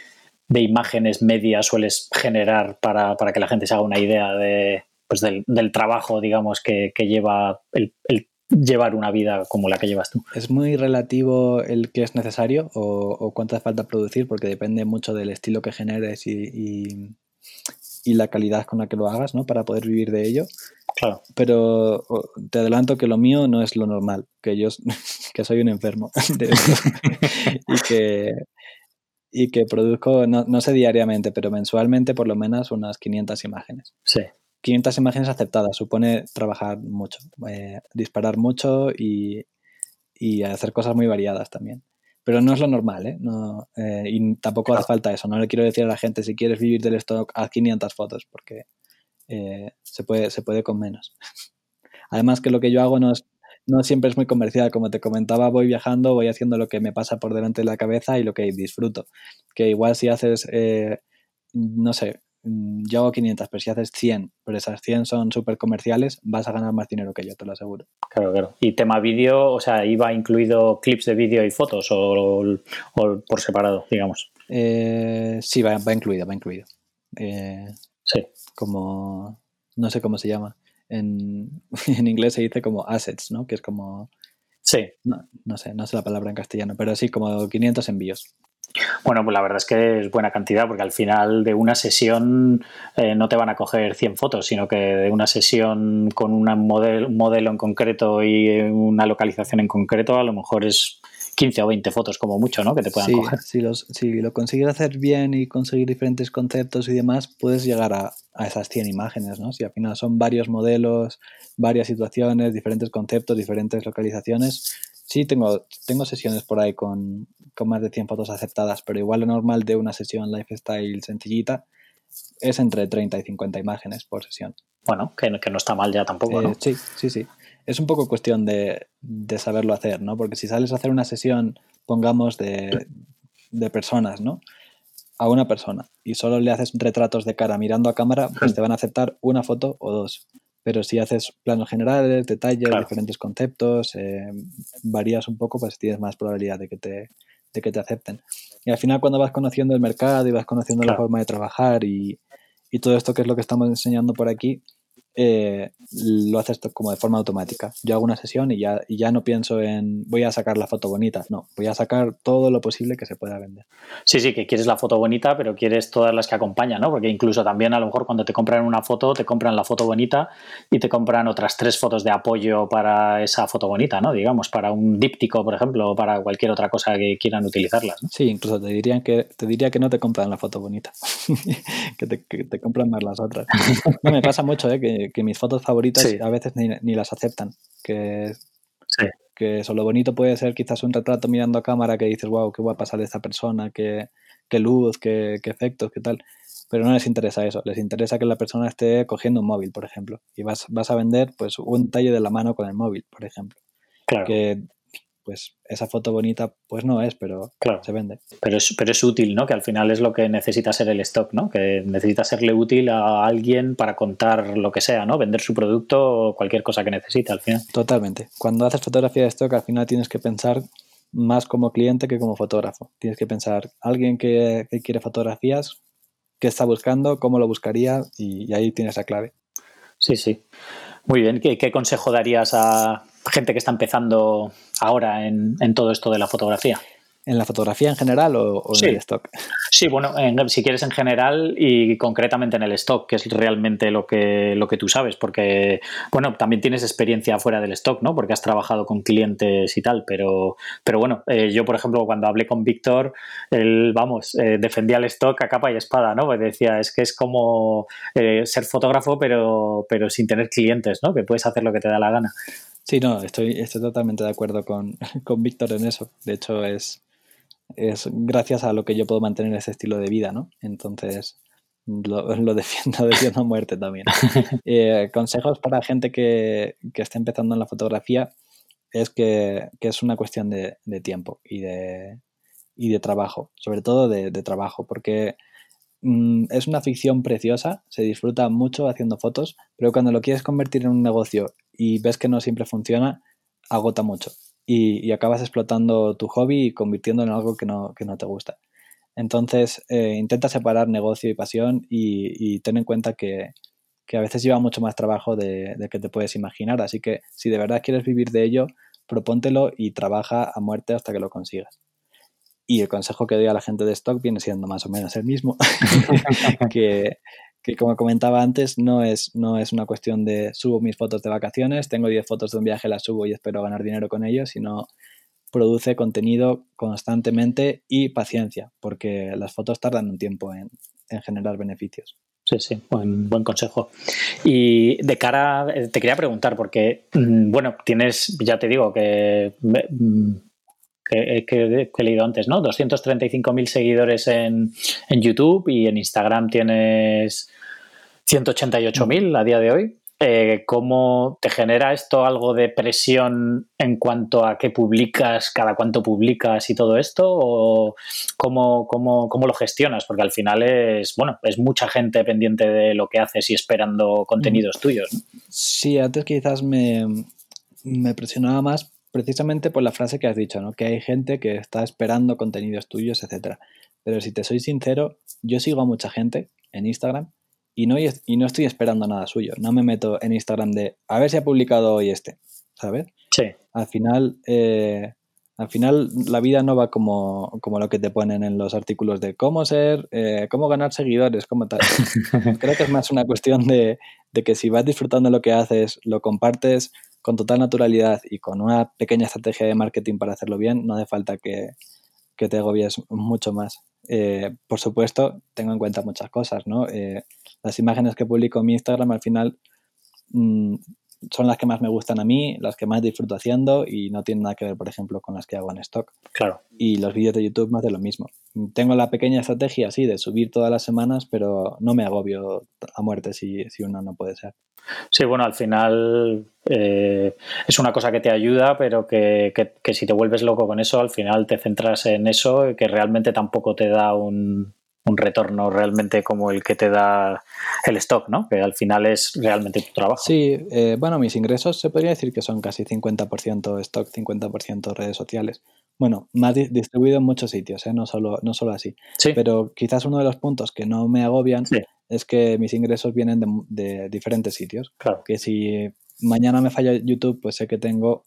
imágenes medias sueles generar para, que la gente se haga una idea de, pues del, trabajo, digamos, que, lleva el, el, llevar una vida como la que llevas tú. Es muy relativo el que es necesario o, o cuánto hace falta producir porque depende mucho del estilo que generes y, y, la calidad con la que lo hagas, ¿no? Para poder vivir de ello. Claro. Pero te adelanto que lo mío no es lo normal, que yo que soy un enfermo de y que y que produzco, no, no, sé diariamente, pero mensualmente por lo menos unas 500 imágenes. Sí. 500 imágenes aceptadas supone trabajar mucho, eh, disparar mucho y, hacer cosas muy variadas también. Pero no es lo normal, ¿eh? No, eh, y tampoco hace falta eso. No le quiero decir a la gente, si quieres vivir del stock, haz 500 fotos, porque se, puede, se puede con menos. Además que lo que yo hago no, es, no siempre es muy comercial. Como te comentaba, voy viajando, voy haciendo lo que me pasa por delante de la cabeza y lo que disfruto. Que igual si haces, no sé, yo hago 500, pero si haces 100, pero esas 100 son súper comerciales, vas a ganar más dinero que yo, te lo aseguro. Claro, claro. ¿Y tema vídeo, o sea, iba incluido clips de vídeo y fotos o, por separado, digamos? Eh, sí, va, va, incluido, va incluido. Eh, sí. Como, no sé cómo se llama. En, en, inglés se dice como assets, ¿no? Que es como... Sí. No, no sé, no sé la palabra en castellano, pero sí, como 500 envíos. Bueno, pues la verdad es que es buena cantidad, porque al final de una sesión eh, no te van a coger 100 fotos, sino que de una sesión con un modelo en concreto y una localización en concreto, a lo mejor es 15 o 20 fotos como mucho, ¿no? Que te puedan coger. Si, los, si lo consigues hacer bien y conseguir diferentes conceptos y demás, puedes llegar a, a, esas 100 imágenes, ¿no? Si al final son varios modelos, varias situaciones, diferentes conceptos, diferentes localizaciones, Sí, tengo, tengo sesiones por ahí con, más de 100 fotos aceptadas, pero igual lo normal de una sesión lifestyle sencillita es entre 30 y 50 imágenes por sesión. Bueno, que, que no está mal ya tampoco, ¿no? Eh, sí, sí, sí. Es un poco cuestión de, saberlo hacer, ¿no? Porque si sales a hacer una sesión, pongamos, de, de personas, ¿no? A una persona y solo le haces retratos de cara mirando a cámara, pues te van a aceptar una foto o dos. Pero si haces planos generales, detalles, diferentes conceptos, eh, varías un poco, pues tienes más probabilidad de que te, de que te acepten. Y al final cuando vas conociendo el mercado y vas conociendo la forma de trabajar y, y todo esto que es lo que estamos enseñando por aquí, eh, lo haces como de forma automática. Yo hago una sesión y ya, y ya no pienso en voy a sacar la foto bonita, no, voy a sacar todo lo posible que se pueda vender. Sí, sí, que quieres la foto bonita, pero quieres todas las que acompañan, ¿no? Porque incluso también a lo mejor cuando te compran una foto, te compran la foto bonita y te compran otras tres fotos de apoyo para esa foto bonita, ¿no? Digamos, para un díptico, por ejemplo, o para cualquier otra cosa que quieran utilizarlas. Sí, incluso te dirían que te diría que no te compran la foto bonita, que, te, compran más las otras. No, me pasa mucho, ¿eh? Que, que mis fotos favoritas a veces ni, las aceptan. Que, que eso, lo bonito puede ser quizás un retrato mirando a cámara que dices, wow, qué va a pasar de esta persona, qué, qué luz, qué, qué efectos, qué tal. Pero no les interesa eso, les interesa que la persona esté cogiendo un móvil, por ejemplo. Y vas, vas a vender pues un talle de la mano con el móvil, por ejemplo. Claro. Que pues esa foto bonita pues no es, pero se vende. Pero es, pero es útil, ¿no? Que al final es lo que necesita ser el stock, ¿no? Que necesita serle útil a alguien para contar lo que sea, ¿no? Vender su producto o cualquier cosa que necesite al final. Totalmente. Cuando haces fotografía de stock al final tienes que pensar más como cliente que como fotógrafo. Tienes que pensar, alguien que, quiere fotografías, qué está buscando, cómo lo buscaría y, ahí tienes la clave. Sí, sí. Muy bien. ¿Qué, consejo darías a gente que está empezando ahora en, en todo esto de la fotografía? ¿En la fotografía en general o, en el stock? Sí, bueno, si quieres en general y concretamente en el stock, que es realmente lo que, lo que tú sabes, porque, bueno, también tienes experiencia fuera del stock, ¿no? Porque has trabajado con clientes y tal, pero, pero bueno, eh, yo, por ejemplo, cuando hablé con Víctor, él, vamos, eh, defendía el stock a capa y espada, ¿no? Pues decía, es que es como eh, ser fotógrafo, pero, pero sin tener clientes, ¿no? Que puedes hacer lo que te da la gana. Sí, no, estoy, estoy totalmente de acuerdo con, con Víctor en eso. De hecho, es es gracias a lo que yo puedo mantener ese estilo de vida, ¿no? Entonces, lo, lo defiendo, defiendo a muerte también. Eh, consejos para gente que, que esté empezando en la fotografía es que, que es una cuestión de, de, tiempo y de, y de trabajo, sobre todo de, de trabajo, porque mm, es una ficción preciosa, se disfruta mucho haciendo fotos, pero cuando lo quieres convertir en un negocio y ves que no siempre funciona, agota mucho y, acabas explotando tu hobby y convirtiéndolo en algo que no, que no te gusta. Entonces, eh, intenta separar negocio y pasión y, ten en cuenta que, que, a veces lleva mucho más trabajo de, que te puedes imaginar. Así que si de verdad quieres vivir de ello, propóntelo y trabaja a muerte hasta que lo consigas. Y el consejo que doy a la gente de stock viene siendo más o menos el mismo, que, que como comentaba antes, no es, no es una cuestión de subo mis fotos de vacaciones, tengo 10 fotos de un viaje, las subo y espero ganar dinero con ello, sino produce contenido constantemente y paciencia, porque las fotos tardan un tiempo en, generar beneficios. Sí, sí, buen, consejo. Y de cara, te quería preguntar, porque, mm, bueno, tienes, ya te digo, que mm, que, he leído antes, ¿no? 235.000 seguidores en, en, YouTube y en Instagram tienes 188.000 a día de hoy. Eh, ¿Cómo te genera esto algo de presión en cuanto a qué publicas, cada cuánto publicas y todo esto? ¿O cómo, cómo, cómo, lo gestionas? Porque al final es, bueno, es mucha gente pendiente de lo que haces y esperando contenidos tuyos. Sí, antes quizás me, me presionaba más precisamente por la frase que has dicho, ¿no? Que hay gente que está esperando contenidos tuyos, etcétera. Pero si te soy sincero, yo sigo a mucha gente en Instagram y no, y no estoy esperando nada suyo. No me meto en Instagram de a ver si ha publicado hoy este, ¿sabes? Sí. Al final, eh, al final la vida no va como, como, lo que te ponen en los artículos de cómo ser, eh, cómo ganar seguidores, cómo tal. Creo que es más una cuestión de, de que si vas disfrutando lo que haces, lo compartes con total naturalidad y con una pequeña estrategia de marketing para hacerlo bien, no hace falta que, que te agobies mucho más. Eh, por supuesto, tengo en cuenta muchas cosas, ¿no? Eh, las imágenes que publico en mi Instagram al final mm, son las que más me gustan a mí, las que más disfruto haciendo y no tienen nada que ver, por ejemplo, con las que hago en stock. Claro. Y los vídeos de YouTube más de lo mismo. Tengo la pequeña estrategia, sí, de subir todas las semanas, pero no me agobio a muerte si, si uno no puede ser. Sí, bueno, al final eh, es una cosa que te ayuda, pero que, que, si te vuelves loco con eso, al final te centras en eso y que realmente tampoco te da un, un retorno realmente como el que te da el stock, ¿no? Que al final es realmente tu trabajo. Sí, eh, bueno, mis ingresos se podría decir que son casi 50% stock, 50% redes sociales. Bueno, más distribuido en muchos sitios, ¿eh? no, solo, no solo así. Pero quizás uno de los puntos que no me agobian es que mis ingresos vienen de, diferentes sitios. Claro. Que si mañana me falla YouTube, pues sé que tengo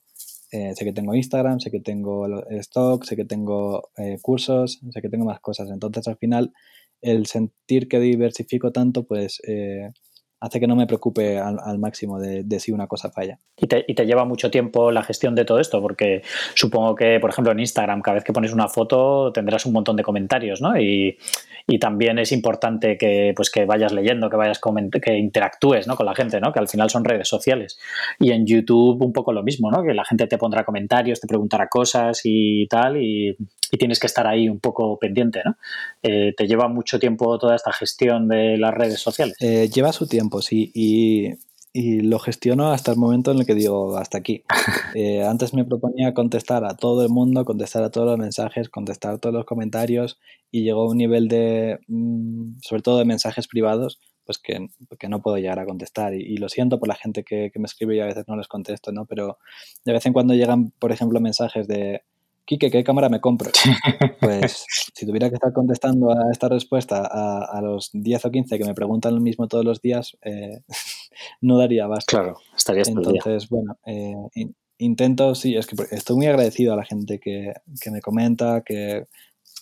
eh, sé que tengo Instagram, sé que tengo stock, sé que tengo eh, cursos, sé que tengo más cosas. Entonces, al final, el sentir que diversifico tanto, pues eh, hace que no me preocupe al, máximo de, si una cosa falla. ¿Y te, ¿Y te, lleva mucho tiempo la gestión de todo esto? Porque supongo que, por ejemplo, en Instagram, cada vez que pones una foto tendrás un montón de comentarios, ¿no? Y, y también es importante que, pues, que vayas leyendo, que vayas que interactúes ¿no? con la gente, ¿no? que al final son redes sociales. Y en YouTube un poco lo mismo, ¿no? que la gente te pondrá comentarios, te preguntará cosas y tal, y, tienes que estar ahí un poco pendiente. ¿no? Eh, ¿Te lleva mucho tiempo toda esta gestión de las redes sociales? Eh, lleva su tiempo, sí, y y lo gestiono hasta el momento en el que digo hasta aquí. Eh, antes me proponía contestar a todo el mundo, contestar a todos los mensajes, contestar a todos los comentarios y llegó a un nivel de, mm, sobre todo de mensajes privados, pues que, que no puedo llegar a contestar. Y, lo siento por la gente que, que, me escribe y a veces no les contesto, ¿no? Pero de vez en cuando llegan, por ejemplo, mensajes de, Quique, ¿qué cámara me compro? Pues si tuviera que estar contestando a esta respuesta a, los 10 o 15 que me preguntan lo mismo todos los días, eh, no daría basta. Claro, estaría Entonces, bueno, eh, intento, sí, es que estoy muy agradecido a la gente que, me comenta, que,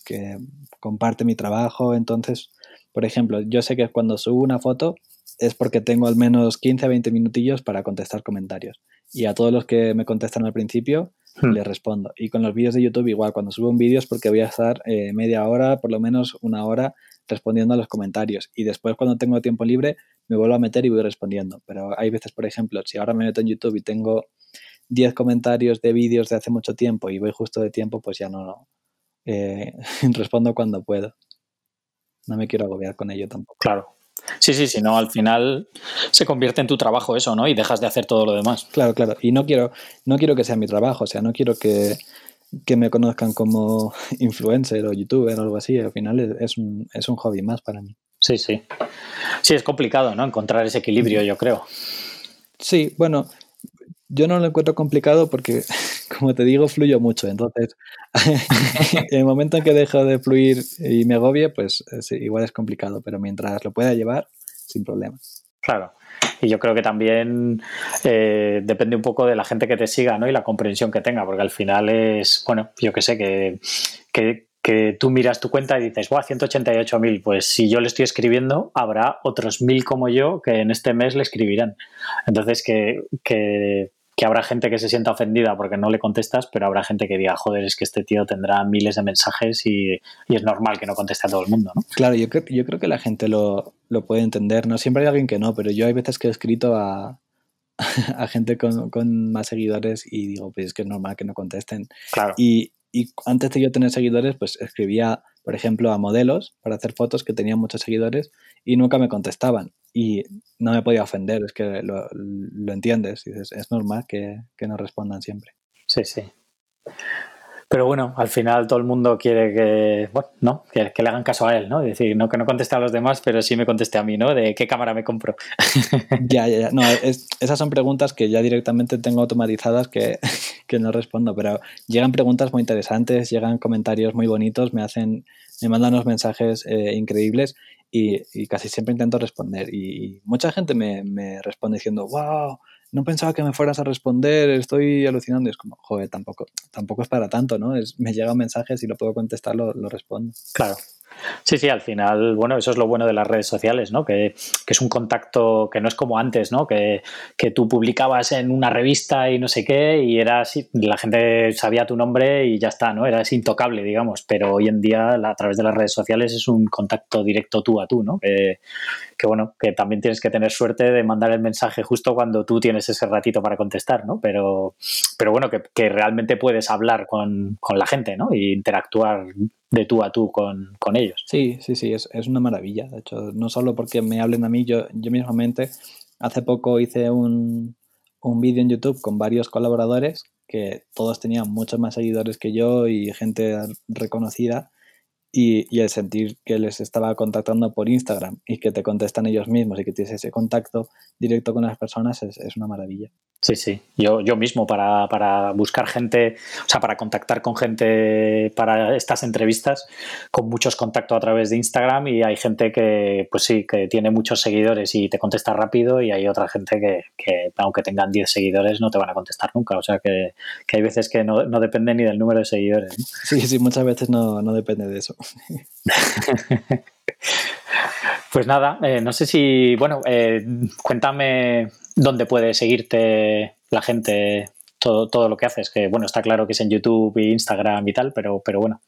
que comparte mi trabajo. Entonces, por ejemplo, yo sé que cuando subo una foto es porque tengo al menos 15 a 20 minutillos para contestar comentarios. Y a todos los que me contestan al principio, Hmm. le respondo. Y con los vídeos de YouTube igual, cuando subo un vídeo es porque voy a estar eh, media hora, por lo menos una hora, respondiendo a los comentarios. Y después cuando tengo tiempo libre me vuelvo a meter y voy respondiendo. Pero hay veces, por ejemplo, si ahora me meto en YouTube y tengo 10 comentarios de vídeos de hace mucho tiempo y voy justo de tiempo, pues ya no, no eh, respondo cuando puedo. No me quiero agobiar con ello tampoco. Claro, Sí, sí, si no, al final se convierte en tu trabajo eso, ¿no? Y dejas de hacer todo lo demás. Claro, claro. Y no quiero, no quiero que sea mi trabajo, o sea, no quiero que, me conozcan como influencer o youtuber o algo así. Al final es, un, es un hobby más para mí. Sí, sí. Sí, es complicado, ¿no? Encontrar ese equilibrio, yo creo. Sí, bueno, yo no lo encuentro complicado porque, como te digo, fluyo mucho. Entonces, en el momento en que dejo de fluir y me agobie, pues igual es complicado, pero mientras lo pueda llevar, sin problema. Claro. Y yo creo que también eh, depende un poco de la gente que te siga ¿no? y la comprensión que tenga, porque al final es, bueno, yo que sé, que, que, que tú miras tu cuenta y dices, ¡buah, 188.000! Pues si yo le estoy escribiendo, habrá otros mil como yo que en este mes le escribirán. Entonces, que, que que habrá gente que se sienta ofendida porque no le contestas, pero habrá gente que diga, joder, es que este tío tendrá miles de mensajes y, es normal que no conteste a todo el mundo, ¿no? Claro, yo creo, yo creo que la gente lo, puede entender, ¿no? Siempre hay alguien que no, pero yo hay veces que he escrito a, a gente con, más seguidores y digo, pues es que es normal que no contesten. Claro. Y, y antes de yo tener seguidores, pues escribía, por ejemplo, a modelos para hacer fotos que tenían muchos seguidores y nunca me contestaban y no me podía ofender, es que lo, entiendes, dices, es normal que, que no respondan siempre. Sí, sí. Pero bueno, al final todo el mundo quiere que, bueno, ¿no? Que, le hagan caso a él, ¿no? Es decir, no que no conteste a los demás, pero sí me conteste a mí, ¿no? De qué cámara me compro. ya, ya, ya. No, esas son preguntas que ya directamente tengo automatizadas que, que, no respondo, pero llegan preguntas muy interesantes, llegan comentarios muy bonitos, me hacen, me mandan unos mensajes eh, increíbles y, casi siempre intento responder. Y, mucha gente me, responde diciendo, wow, no pensaba que me fueras a responder, estoy alucinando. Y es como, joder, tampoco, tampoco es para tanto, ¿no? Es, me llegan mensajes y lo puedo contestar, lo, lo respondo. Claro. Sí, sí, al final, bueno, eso es lo bueno de las redes sociales, ¿no? Que, es un contacto que no es como antes, ¿no? Que, que, tú publicabas en una revista y no sé qué y era así, la gente sabía tu nombre y ya está, ¿no? Era intocable, digamos, pero hoy en día a través de las redes sociales es un contacto directo tú a tú, ¿no? Que, bueno, que también tienes que tener suerte de mandar el mensaje justo cuando tú tienes ese ratito para contestar, ¿no? Pero, pero bueno, que, que realmente puedes hablar con, con la gente, ¿no? Y interactuar de tú a tú con, ellos. Sí, sí, sí, es, una maravilla. De hecho, no solo porque me hablen a mí, yo, yo mismamente, hace poco hice un, un vídeo en YouTube con varios colaboradores que todos tenían muchos más seguidores que yo y gente reconocida Y, el sentir que les estaba contactando por Instagram y que te contestan ellos mismos y que tienes ese contacto directo con las personas es, es una maravilla. Sí, sí. Yo, yo mismo para, para, buscar gente, o sea, para contactar con gente para estas entrevistas, con muchos contactos a través de Instagram y hay gente que, pues sí, que tiene muchos seguidores y te contesta rápido y hay otra gente que, que aunque tengan 10 seguidores, no te van a contestar nunca. O sea, que, que hay veces que no, no, depende ni del número de seguidores. Sí, sí, muchas veces no, no depende de eso. pues nada, eh, no sé si, bueno, eh, cuéntame dónde puede seguirte la gente, todo, todo lo que haces, que bueno, está claro que es en YouTube e Instagram y tal, pero, pero bueno,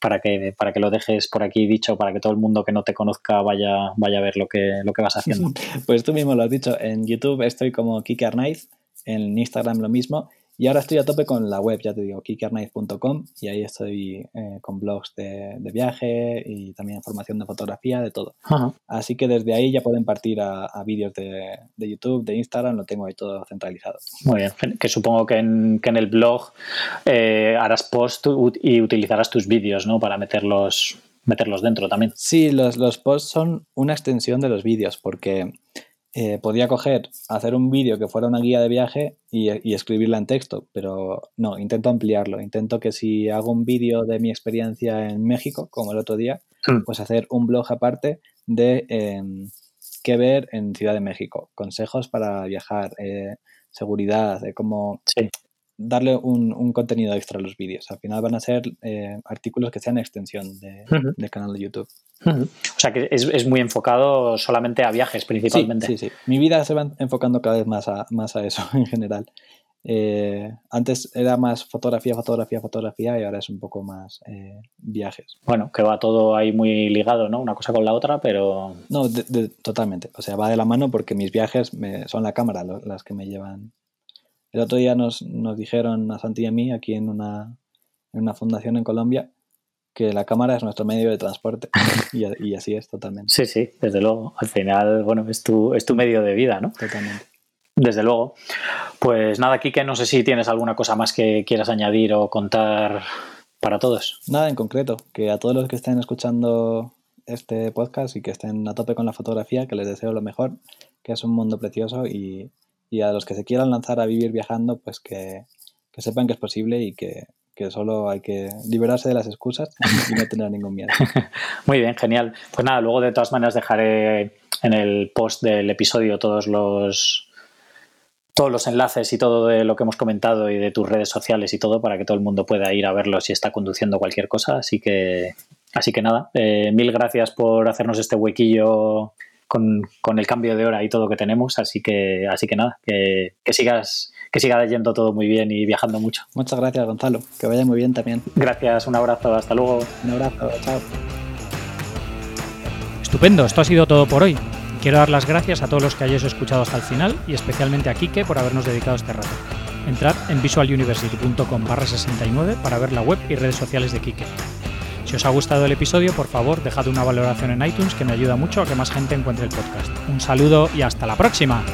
para que, para que lo dejes por aquí dicho, para que todo el mundo que no te conozca vaya, vaya a ver lo que, lo que vas haciendo. Pues tú mismo lo has dicho, en YouTube estoy como Kike Arnaiz, en Instagram lo mismo, y ahora estoy a tope con la web, ya te digo, kikarnight.com y ahí estoy eh, con blogs de, viaje y también información de fotografía, de todo. Así que desde ahí ya pueden partir a, vídeos de, YouTube, de Instagram, lo tengo ahí todo centralizado. Muy bien, que supongo que en, el blog eh, harás post y utilizarás tus vídeos, ¿no? Para meterlos, meterlos dentro también. Sí, los, los posts son una extensión de los vídeos porque eh, podía coger, hacer un vídeo que fuera una guía de viaje y, escribirla en texto, pero no, intento ampliarlo. Intento que si hago un vídeo de mi experiencia en México, como el otro día, hmm. pues hacer un blog aparte de em, qué ver en Ciudad de México, consejos para viajar, eh, seguridad, de cómo darle un, contenido extra a los vídeos. Al final van a ser eh, artículos que sean extensión del canal de YouTube. O sea que es, muy enfocado solamente a viajes principalmente. Sí, sí, Mi vida se va enfocando cada vez más a, más a eso en general. Eh, antes era más fotografía, fotografía, fotografía y ahora es un poco más eh, viajes. Bueno, que va todo ahí muy ligado, ¿no? Una cosa con la otra, pero... No, totalmente. O sea, va de la mano porque mis viajes son la cámara las que me llevan el otro día nos, nos dijeron a Santi y a mí, aquí en una, en una fundación en Colombia, que la cámara es nuestro medio de transporte. Y, y, así es totalmente. Sí, sí, desde luego. Al final, bueno, es tu, es tu medio de vida, ¿no? Totalmente. Desde luego. Pues nada, Kike, no sé si tienes alguna cosa más que quieras añadir o contar para todos. Nada en concreto, que a todos los que estén escuchando este podcast y que estén a tope con la fotografía, que les deseo lo mejor, que es un mundo precioso y, y a los que se quieran lanzar a vivir viajando, pues que, sepan que es posible y que, solo hay que liberarse de las excusas y no tener ningún miedo. Muy bien, genial. Pues nada, luego de todas maneras dejaré en el post del episodio todos los todos los enlaces y todo de lo que hemos comentado y de tus redes sociales y todo para que todo el mundo pueda ir a verlo si está conduciendo cualquier cosa. Así que, así que nada, eh, mil gracias por hacernos este huequillo con, el cambio de hora y todo que tenemos. Así que, así que nada, que, sigas, que siga yendo todo muy bien y viajando mucho. Muchas gracias, Gonzalo. Que vaya muy bien también. Gracias, un abrazo, hasta luego. Un abrazo, chao. Estupendo, esto ha sido todo por hoy. Quiero dar las gracias a todos los que hayáis escuchado hasta el final y especialmente a Kike por habernos dedicado este rato. Entrad en visualuniversity.com barra 69 para ver la web y redes sociales de Kike. Si os ha gustado el episodio, por favor, dejad una valoración en iTunes que me ayuda mucho a que más gente encuentre el podcast. Un saludo y hasta la próxima.